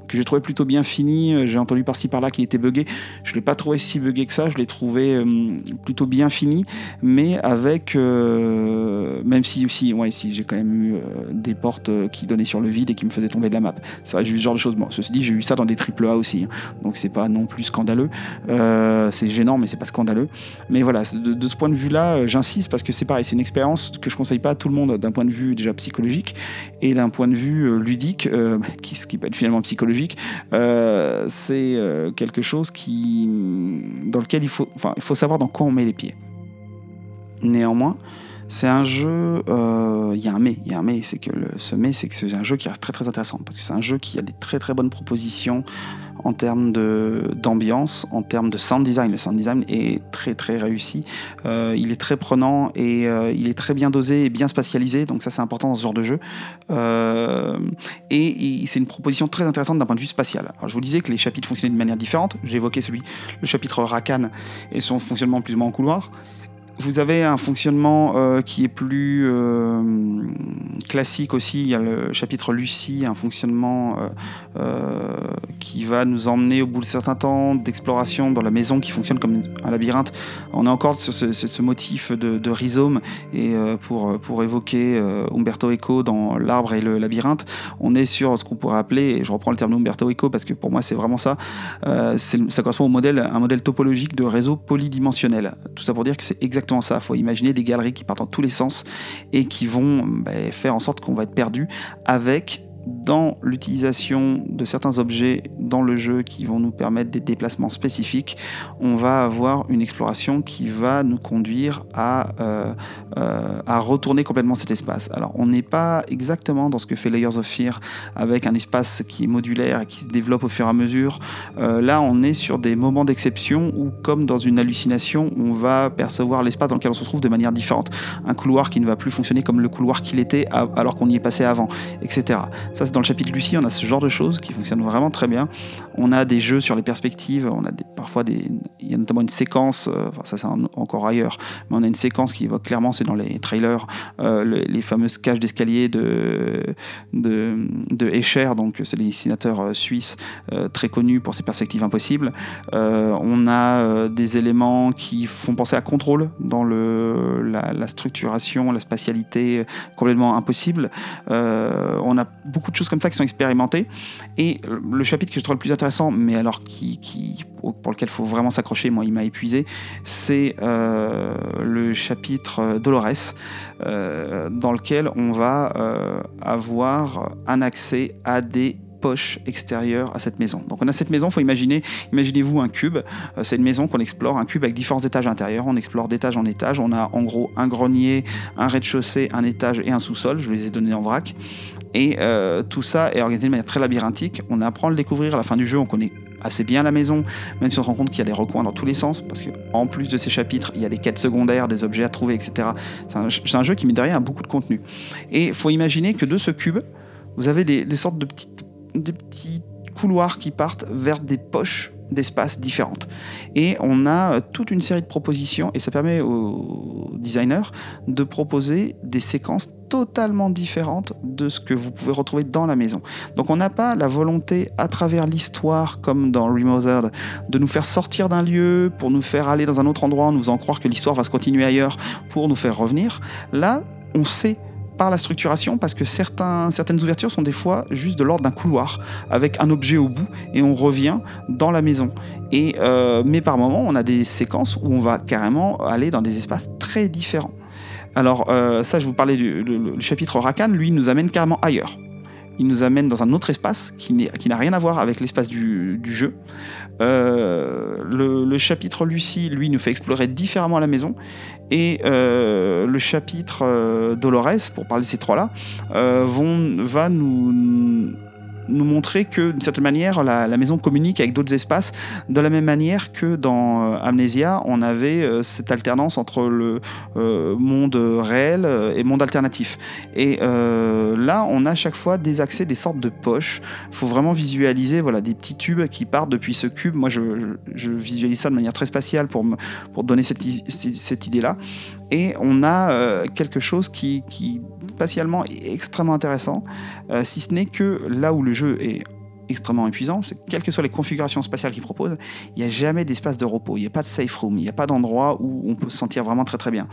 que j'ai trouvé plutôt bien fini. Euh, j'ai entendu par-ci par-là qu'il était buggé. Je l'ai pas trouvé si buggé que ça. Je l'ai trouvé euh, plutôt bien fini, mais avec euh, même si aussi, ouais, si j'ai quand même eu des portes qui donnaient sur le vide et qui me faisaient tomber de la map. Vrai, j'ai eu ce genre de choses. Bon, ceci dit, j'ai eu ça dans des triple A aussi, hein. donc c'est pas non plus scandaleux. c'est gênant, mais c'est pas scandaleux. Mais voilà, de, ce point de vue-là, j'insiste parce que c'est pareil, c'est une expérience que je conseille pas à tout le monde d'un point de vue déjà psychologique et d'un point de vue ludique, qui, ce qui peut être finalement psychologique euh, c'est euh, quelque chose qui, dans lequel il faut, enfin, il faut savoir dans quoi on met les pieds. Néanmoins, c'est un jeu. Euh, il y a un mais. Il y a un mais. C'est que le, ce mais, c'est que c'est un jeu qui reste très très intéressant parce que c'est un jeu qui a des très très bonnes propositions en termes d'ambiance, en termes de sound design. Le sound design est très très réussi. Euh, il est très prenant et euh, il est très bien dosé et bien spatialisé. Donc ça c'est important dans ce genre de jeu. et, c'est une proposition très intéressante d'un point de vue spatial. Alors, je vous disais que les chapitres fonctionnaient de manière différente. J'ai évoqué celui, le chapitre Rakan et son fonctionnement plus ou moins en couloir vous avez un fonctionnement euh, qui est plus euh, classique aussi. Il y a le chapitre Lucie, un fonctionnement euh, qui va nous emmener au bout de certains temps d'exploration dans la maison qui fonctionne comme un labyrinthe. On est encore sur ce, motif de, rhizome et pour, pour évoquer Umberto Eco dans L'arbre et le labyrinthe, on est sur ce qu'on pourrait appeler, et je reprends le terme d'Umberto Eco parce que pour moi c'est vraiment ça, ça correspond au modèle, un modèle topologique de réseau polydimensionnel. Tout ça pour dire que c'est exactement ça. Il faut imaginer des galeries qui partent dans tous les sens et qui vont bah, faire en sorte qu'on va être perdu avec dans l'utilisation de certains objets dans le jeu qui vont nous permettre des déplacements spécifiques, on va avoir une exploration qui va nous conduire à, euh, euh, à retourner complètement cet espace. Alors on n'est pas exactement dans ce que fait Layers of Fear avec un espace qui est modulaire et qui se développe au fur et à mesure. Euh, là on est sur des moments d'exception où comme dans une hallucination on va percevoir l'espace dans lequel on se trouve de manière différente. Un couloir qui ne va plus fonctionner comme le couloir qu'il était alors qu'on y est passé avant, etc. Ça c'est dans le chapitre Lucie, on a ce genre de choses qui fonctionnent vraiment très bien. On a des jeux sur les perspectives, on a parfois des, il y a notamment une séquence, euh, enfin ça c'est encore ailleurs, mais on a une séquence qui évoque clairement, c'est dans les trailers, euh, les fameuses cages d'escalier de, de, de Escher, donc c'est les dessinateurs euh, suisses très connus pour ses perspectives impossibles. on a des éléments qui font penser à contrôle dans le, la, la structuration, la spatialité complètement impossible. on a beaucoup de choses comme ça qui sont expérimentées. Et le chapitre que je trouve le plus intéressant, mais alors qui, pour lequel il faut vraiment s'accrocher, moi il m'a épuisé, c'est euh, le chapitre Dolores, euh, dans lequel on va euh, avoir un accès à des poche extérieure à cette maison. Donc on a cette maison, faut imaginer, imaginez-vous un cube, euh, c'est une maison qu'on explore, un cube avec différents étages intérieurs, on explore d'étage en étage, on a en gros un grenier, un rez-de-chaussée, un étage et un sous-sol, je les ai donnés en vrac. Et euh, tout ça est organisé de manière très labyrinthique. On apprend à le découvrir à la fin du jeu. On connaît assez bien la maison, même si on se rend compte qu'il y a des recoins dans tous les sens, parce qu'en plus de ces chapitres, il y a des quêtes secondaires, des objets à trouver, etc. C'est un, jeu qui, met derrière a beaucoup de contenu. Et il faut imaginer que de ce cube, vous avez des, sortes de petits couloirs qui partent vers des poches d'espaces différentes. Et on a euh, toute une série de propositions et ça permet aux designers de proposer des séquences totalement différentes de ce que vous pouvez retrouver dans la maison. Donc on n'a pas la volonté à travers l'histoire comme dans Remothered de nous faire sortir d'un lieu pour nous faire aller dans un autre endroit en nous faisant croire que l'histoire va se continuer ailleurs pour nous faire revenir. Là, on sait par la structuration parce que certaines ouvertures sont des fois juste de l'ordre d'un couloir avec un objet au bout et on revient dans la maison. Et, euh, mais par moments, on a des séquences où on va carrément aller dans des espaces très différents. Alors euh, ça, je vous parlais du chapitre Rakan, lui, nous amène carrément ailleurs il nous amène dans un autre espace qui n'a rien à voir avec l'espace du, jeu. Euh, le, chapitre Lucie, lui, nous fait explorer différemment la maison. Et euh, le chapitre Dolores, pour parler de ces trois-là, va nous nous montrer que, d'une certaine manière, la, maison communique avec d'autres espaces, de la même manière que dans euh, Amnesia, on avait euh, cette alternance entre le euh, monde réel et monde alternatif. Et là, on a à chaque fois des accès, des sortes de poches. Il faut vraiment visualiser voilà, des petits tubes qui partent depuis ce cube. Moi, je, visualise ça de manière très spatiale pour, me, pour donner cette, cette idée-là. Et on a quelque chose qui, qui spatialement extrêmement intéressant, euh, si ce n'est que là où le jeu est extrêmement épuisant, c'est que quelles que soient les configurations spatiales qu'il propose, il n'y a jamais d'espace de repos, il n'y a pas de safe room, il n'y a pas d'endroit où on peut se sentir vraiment très très bien.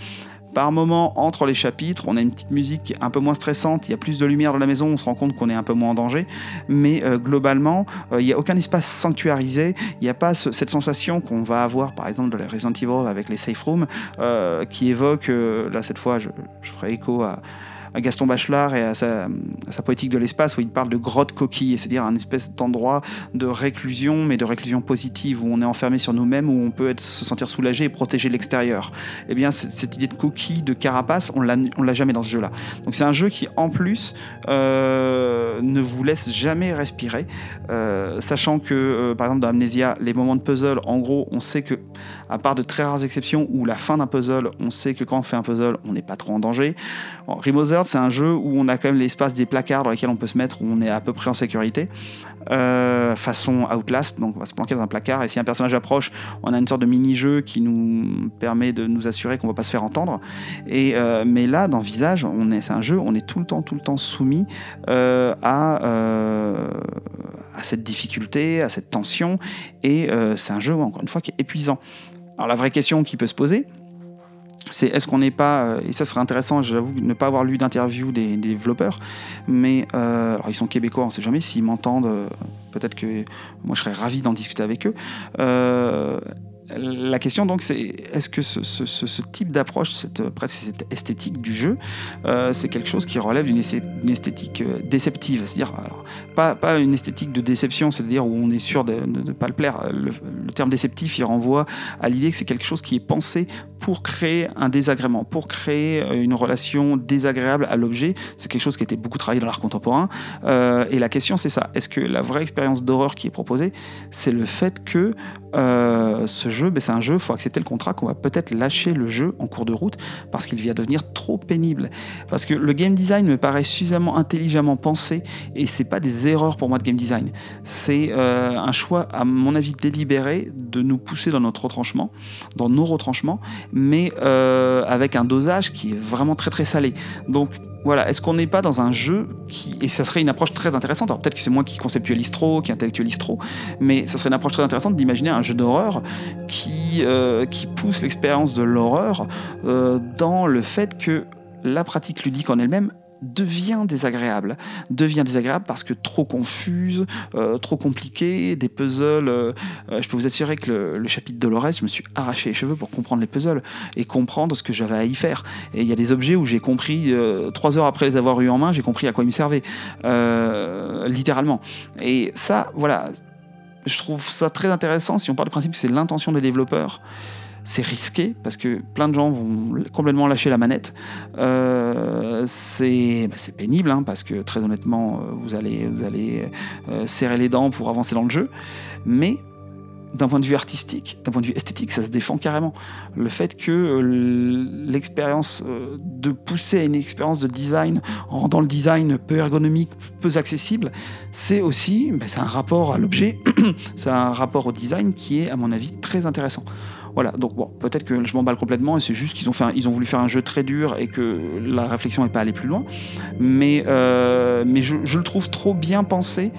Par moment, entre les chapitres, on a une petite musique un peu moins stressante, il y a plus de lumière dans la maison, on se rend compte qu'on est un peu moins en danger, mais euh, globalement, euh, il n'y a aucun espace sanctuarisé, il n'y a pas cette sensation qu'on va avoir par exemple de la Resident Evil avec les safe rooms, qui évoque, là cette fois je ferai écho à à Gaston Bachelard et à sa, poétique de l'espace où il parle de grotte coquille, c'est-à-dire un espèce d'endroit de réclusion, mais de réclusion positive, où on est enfermé sur nous-mêmes, où on peut se sentir soulagé et protéger l'extérieur. Eh bien, cette idée de coquille, de carapace, on l'a, jamais dans ce jeu-là. Donc c'est un jeu qui, en plus, euh, ne vous laisse jamais respirer, euh, sachant que, euh, par exemple, dans Amnesia, les moments de puzzle, en gros, on sait que, à part de très rares exceptions, où la fin d'un puzzle, on sait que quand on fait un puzzle, on n'est pas trop en danger. C'est un jeu où on a quand même l'espace des placards dans lesquels on peut se mettre, où on est à peu près en sécurité. Euh, façon Outlast, donc on va se planquer dans un placard et si un personnage approche, on a une sorte de mini-jeu qui nous permet de nous assurer qu'on va pas se faire entendre. Et, euh, mais là, dans Visage, c'est un jeu, on est tout le temps, tout le temps soumis euh, à cette difficulté, à cette tension, et c'est un jeu, encore une fois, qui est épuisant. Alors la vraie question qui peut se poser, c'est est-ce qu'on n'est pas, euh, et ça serait intéressant, j'avoue, ne pas avoir lu d'interview des, développeurs, mais euh, alors ils sont québécois, on ne sait jamais s'ils m'entendent, euh, peut-être que moi je serais ravi d'en discuter avec eux. La question donc c'est est-ce que ce, type d'approche, cette, presque cette esthétique du jeu, euh, c'est quelque chose qui relève d'une esthétique euh, déceptive, c'est-à-dire pas, une esthétique de déception, c'est-à-dire où on est sûr de ne pas le plaire. Le, terme déceptif, il renvoie à l'idée que c'est quelque chose qui est pensé pour créer un désagrément, pour créer euh, une relation désagréable à l'objet. C'est quelque chose qui a été beaucoup travaillé dans l'art contemporain. et la question c'est ça, est-ce que la vraie expérience d'horreur qui est proposée, c'est le fait que ce jeu, ben, c'est un jeu, il faut accepter le contrat qu'on va peut-être lâcher le jeu en cours de route parce qu'il vient devenir trop pénible. Parce que le game design me paraît suffisamment intelligemment pensé et c'est pas des erreurs pour moi de game design. C'est euh, un choix, à mon avis, délibéré de nous pousser dans notre retranchement, dans nos retranchements, mais euh, avec un dosage qui est vraiment très très salé. Donc voilà, est-ce qu'on n'est pas dans un jeu qui. Et ça serait une approche très intéressante. Alors peut-être que c'est moi qui conceptualise trop, qui intellectualise trop, mais ça serait une approche très intéressante d'imaginer un jeu d'horreur qui, euh, qui pousse l'expérience de l'horreur euh, dans le fait que la pratique ludique en elle-même devient désagréable. Devient désagréable parce que trop confuse, euh, trop compliqué, des puzzles. Euh, euh, je peux vous assurer que le, chapitre Dolores, je me suis arraché les cheveux pour comprendre les puzzles et comprendre ce que j'avais à y faire. Et il y a des objets où j'ai compris, trois heures après les avoir eu en main, j'ai compris à quoi ils me servaient. littéralement. Et ça, voilà, je trouve ça très intéressant si on part du principe que c'est l'intention des développeurs c'est risqué parce que plein de gens vont complètement lâcher la manette. Euh, c'est bah, pénible hein, parce que très honnêtement, euh, vous allez, vous allez euh, serrer les dents pour avancer dans le jeu. Mais d'un point de vue artistique, d'un point de vue esthétique, ça se défend carrément. Le fait que l'expérience de pousser à une expérience de design en rendant le design peu ergonomique, peu accessible, c'est aussi c'est un rapport à l'objet, c'est un rapport au design qui est, à mon avis, très intéressant. Voilà, donc bon, peut-être que je m'emballe complètement et c'est juste qu'ils ont, fait ils ont voulu faire un jeu très dur et que la réflexion n'est pas allée plus loin. Mais, euh, mais je, je, le trouve trop bien pensé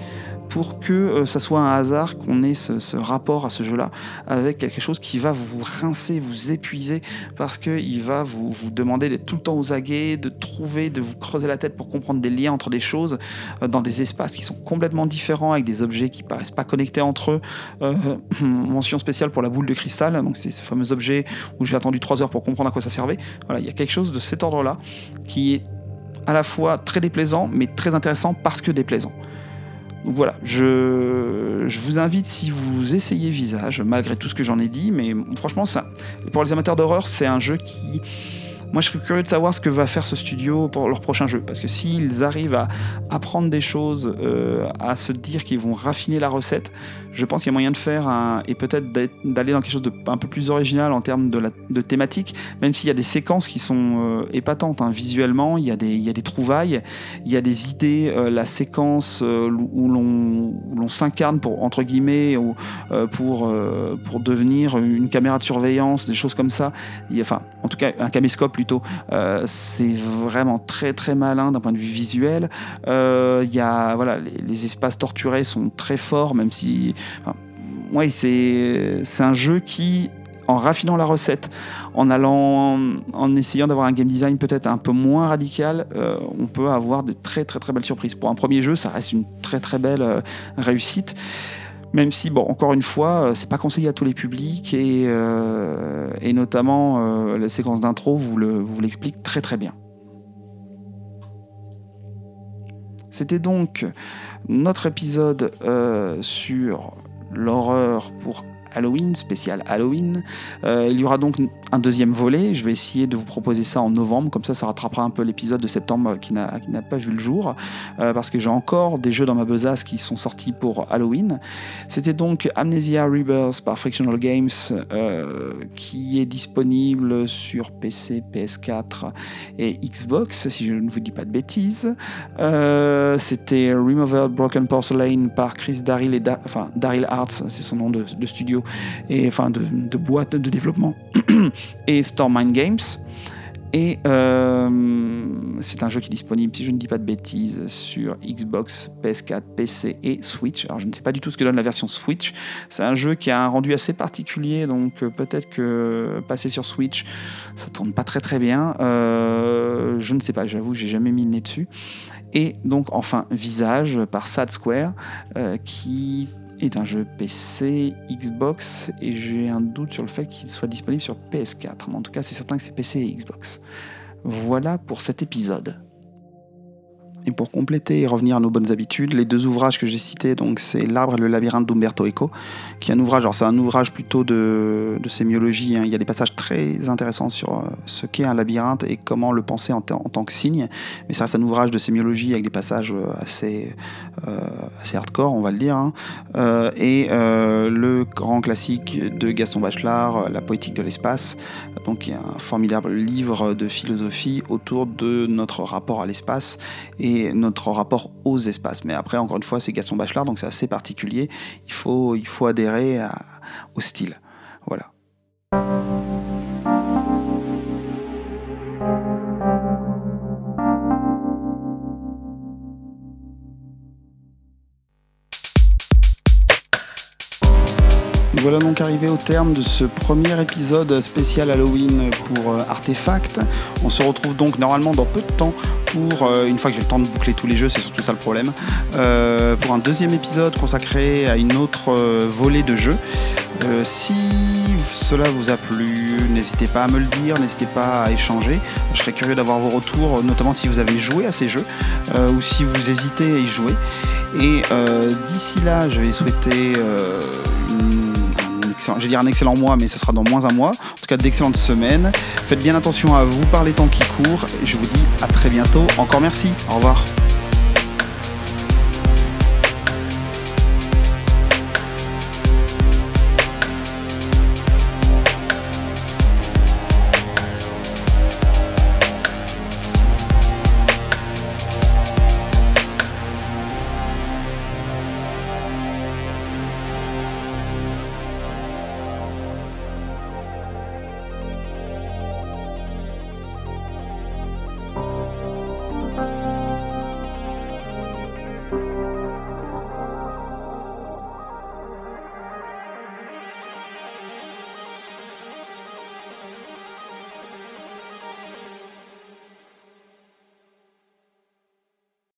pour que euh, ça soit un hasard qu'on ait ce, rapport à ce jeu-là avec quelque chose qui va vous rincer, vous épuiser, parce qu'il va vous, demander d'être tout le temps aux aguets, de trouver, de vous creuser la tête pour comprendre des liens entre des choses euh, dans des espaces qui sont complètement différents, avec des objets qui paraissent pas connectés entre eux. Euh, mention spéciale pour la boule de cristal, donc c'est ce fameux objet où j'ai attendu trois heures pour comprendre à quoi ça servait. Voilà, il y a quelque chose de cet ordre-là qui est à la fois très déplaisant, mais très intéressant parce que déplaisant. Donc voilà, je, vous invite si vous essayez Visage, malgré tout ce que j'en ai dit, mais franchement, ça, pour les amateurs d'horreur, c'est un jeu qui, moi, je suis curieux de savoir ce que va faire ce studio pour leur prochain jeu. Parce que s'ils arrivent à apprendre des choses, euh, à se dire qu'ils vont raffiner la recette, je pense qu'il y a moyen de faire un, et peut-être d'aller dans quelque chose de un peu plus original en termes de, thématique, même s'il y a des séquences qui sont euh, épatantes. Hein. Visuellement, il y, a des, trouvailles, il y a des idées, euh, la séquence où l'on s'incarne pour, entre guillemets, ou, pour, devenir une caméra de surveillance, des choses comme ça. Enfin, en tout cas, un caméscope plutôt. c'est vraiment très très malin d'un point de vue visuel. il y a, voilà, les, espaces torturés sont très forts, même si oui, c'est un jeu qui, en raffinant la recette, en allant, en essayant d'avoir un game design peut-être un peu moins radical, euh, on peut avoir de très très très belles surprises. Pour un premier jeu, ça reste une très très belle euh, réussite. Même si, bon, encore une fois, euh, c'est pas conseillé à tous les publics et, et notamment la séquence d'intro vous l'explique très très bien. C'était donc notre épisode euh, sur l'horreur pour Halloween, spécial Halloween. Euh, il y aura donc un deuxième volet. Je vais essayer de vous proposer ça en novembre, comme ça, ça rattrapera un peu l'épisode de septembre qui n'a pas vu le jour, euh, parce que j'ai encore des jeux dans ma besace qui sont sortis pour Halloween. C'était donc Amnesia Rebirth par Frictional Games, euh, qui est disponible sur PC, PS4 et Xbox, si je ne vous dis pas de bêtises. C'était Remover Broken Porcelain par Chris Daryl et enfin Daryl Arts, c'est son nom de studio et enfin de, boîte de développement et Stormine Games. Et euh, c'est un jeu qui est disponible, si je ne dis pas de bêtises, sur Xbox, PS4, PC et Switch. Alors je ne sais pas du tout ce que donne la version Switch. C'est un jeu qui a un rendu assez particulier, donc euh, peut-être que passer sur Switch, ça tourne pas très très bien. Euh, je ne sais pas, j'avoue, j'ai jamais mis le nez dessus. Et donc enfin Visage par Sad Square, qui est un jeu PC, Xbox, et j'ai un doute sur le fait qu'il soit disponible sur PS4. Mais en tout cas, c'est certain que c'est PC et Xbox. Voilà pour cet épisode. Et pour compléter et revenir à nos bonnes habitudes, les deux ouvrages que j'ai cités, donc c'est L'arbre et le labyrinthe d'Umberto Eco, qui est un ouvrage, alors c'est un ouvrage plutôt de, sémiologie, hein. il y a des passages très intéressants sur euh, ce qu'est un labyrinthe et comment le penser en, tant que signe, mais ça reste un ouvrage de sémiologie avec des passages euh, assez, euh, assez hardcore, on va le dire, hein. et le grand classique de Gaston Bachelard, La poétique de l'espace, donc un formidable livre de philosophie autour de notre rapport à l'espace notre rapport aux espaces. Mais après, encore une fois, c'est Gaston Bachelard, donc c'est assez particulier. Il faut, il faut adhérer au style. Voilà. Voilà donc arrivé au terme de ce premier épisode spécial Halloween pour euh, Artefact. On se retrouve donc normalement dans peu de temps pour, euh, une fois que j'ai le temps de boucler tous les jeux, c'est surtout ça le problème, euh, pour un deuxième épisode consacré à une autre volée de jeux. si cela vous a plu, n'hésitez pas à me le dire, n'hésitez pas à échanger. Je serais curieux d'avoir vos retours, notamment si vous avez joué à ces jeux ou si vous hésitez à y jouer. Et d'ici là, je vais souhaiter je vais dire un excellent mois, mais ce sera dans moins un mois. En tout cas, d'excellentes semaines. Faites bien attention à vous par les temps qui courent. Je vous dis à très bientôt. Encore merci. Au revoir.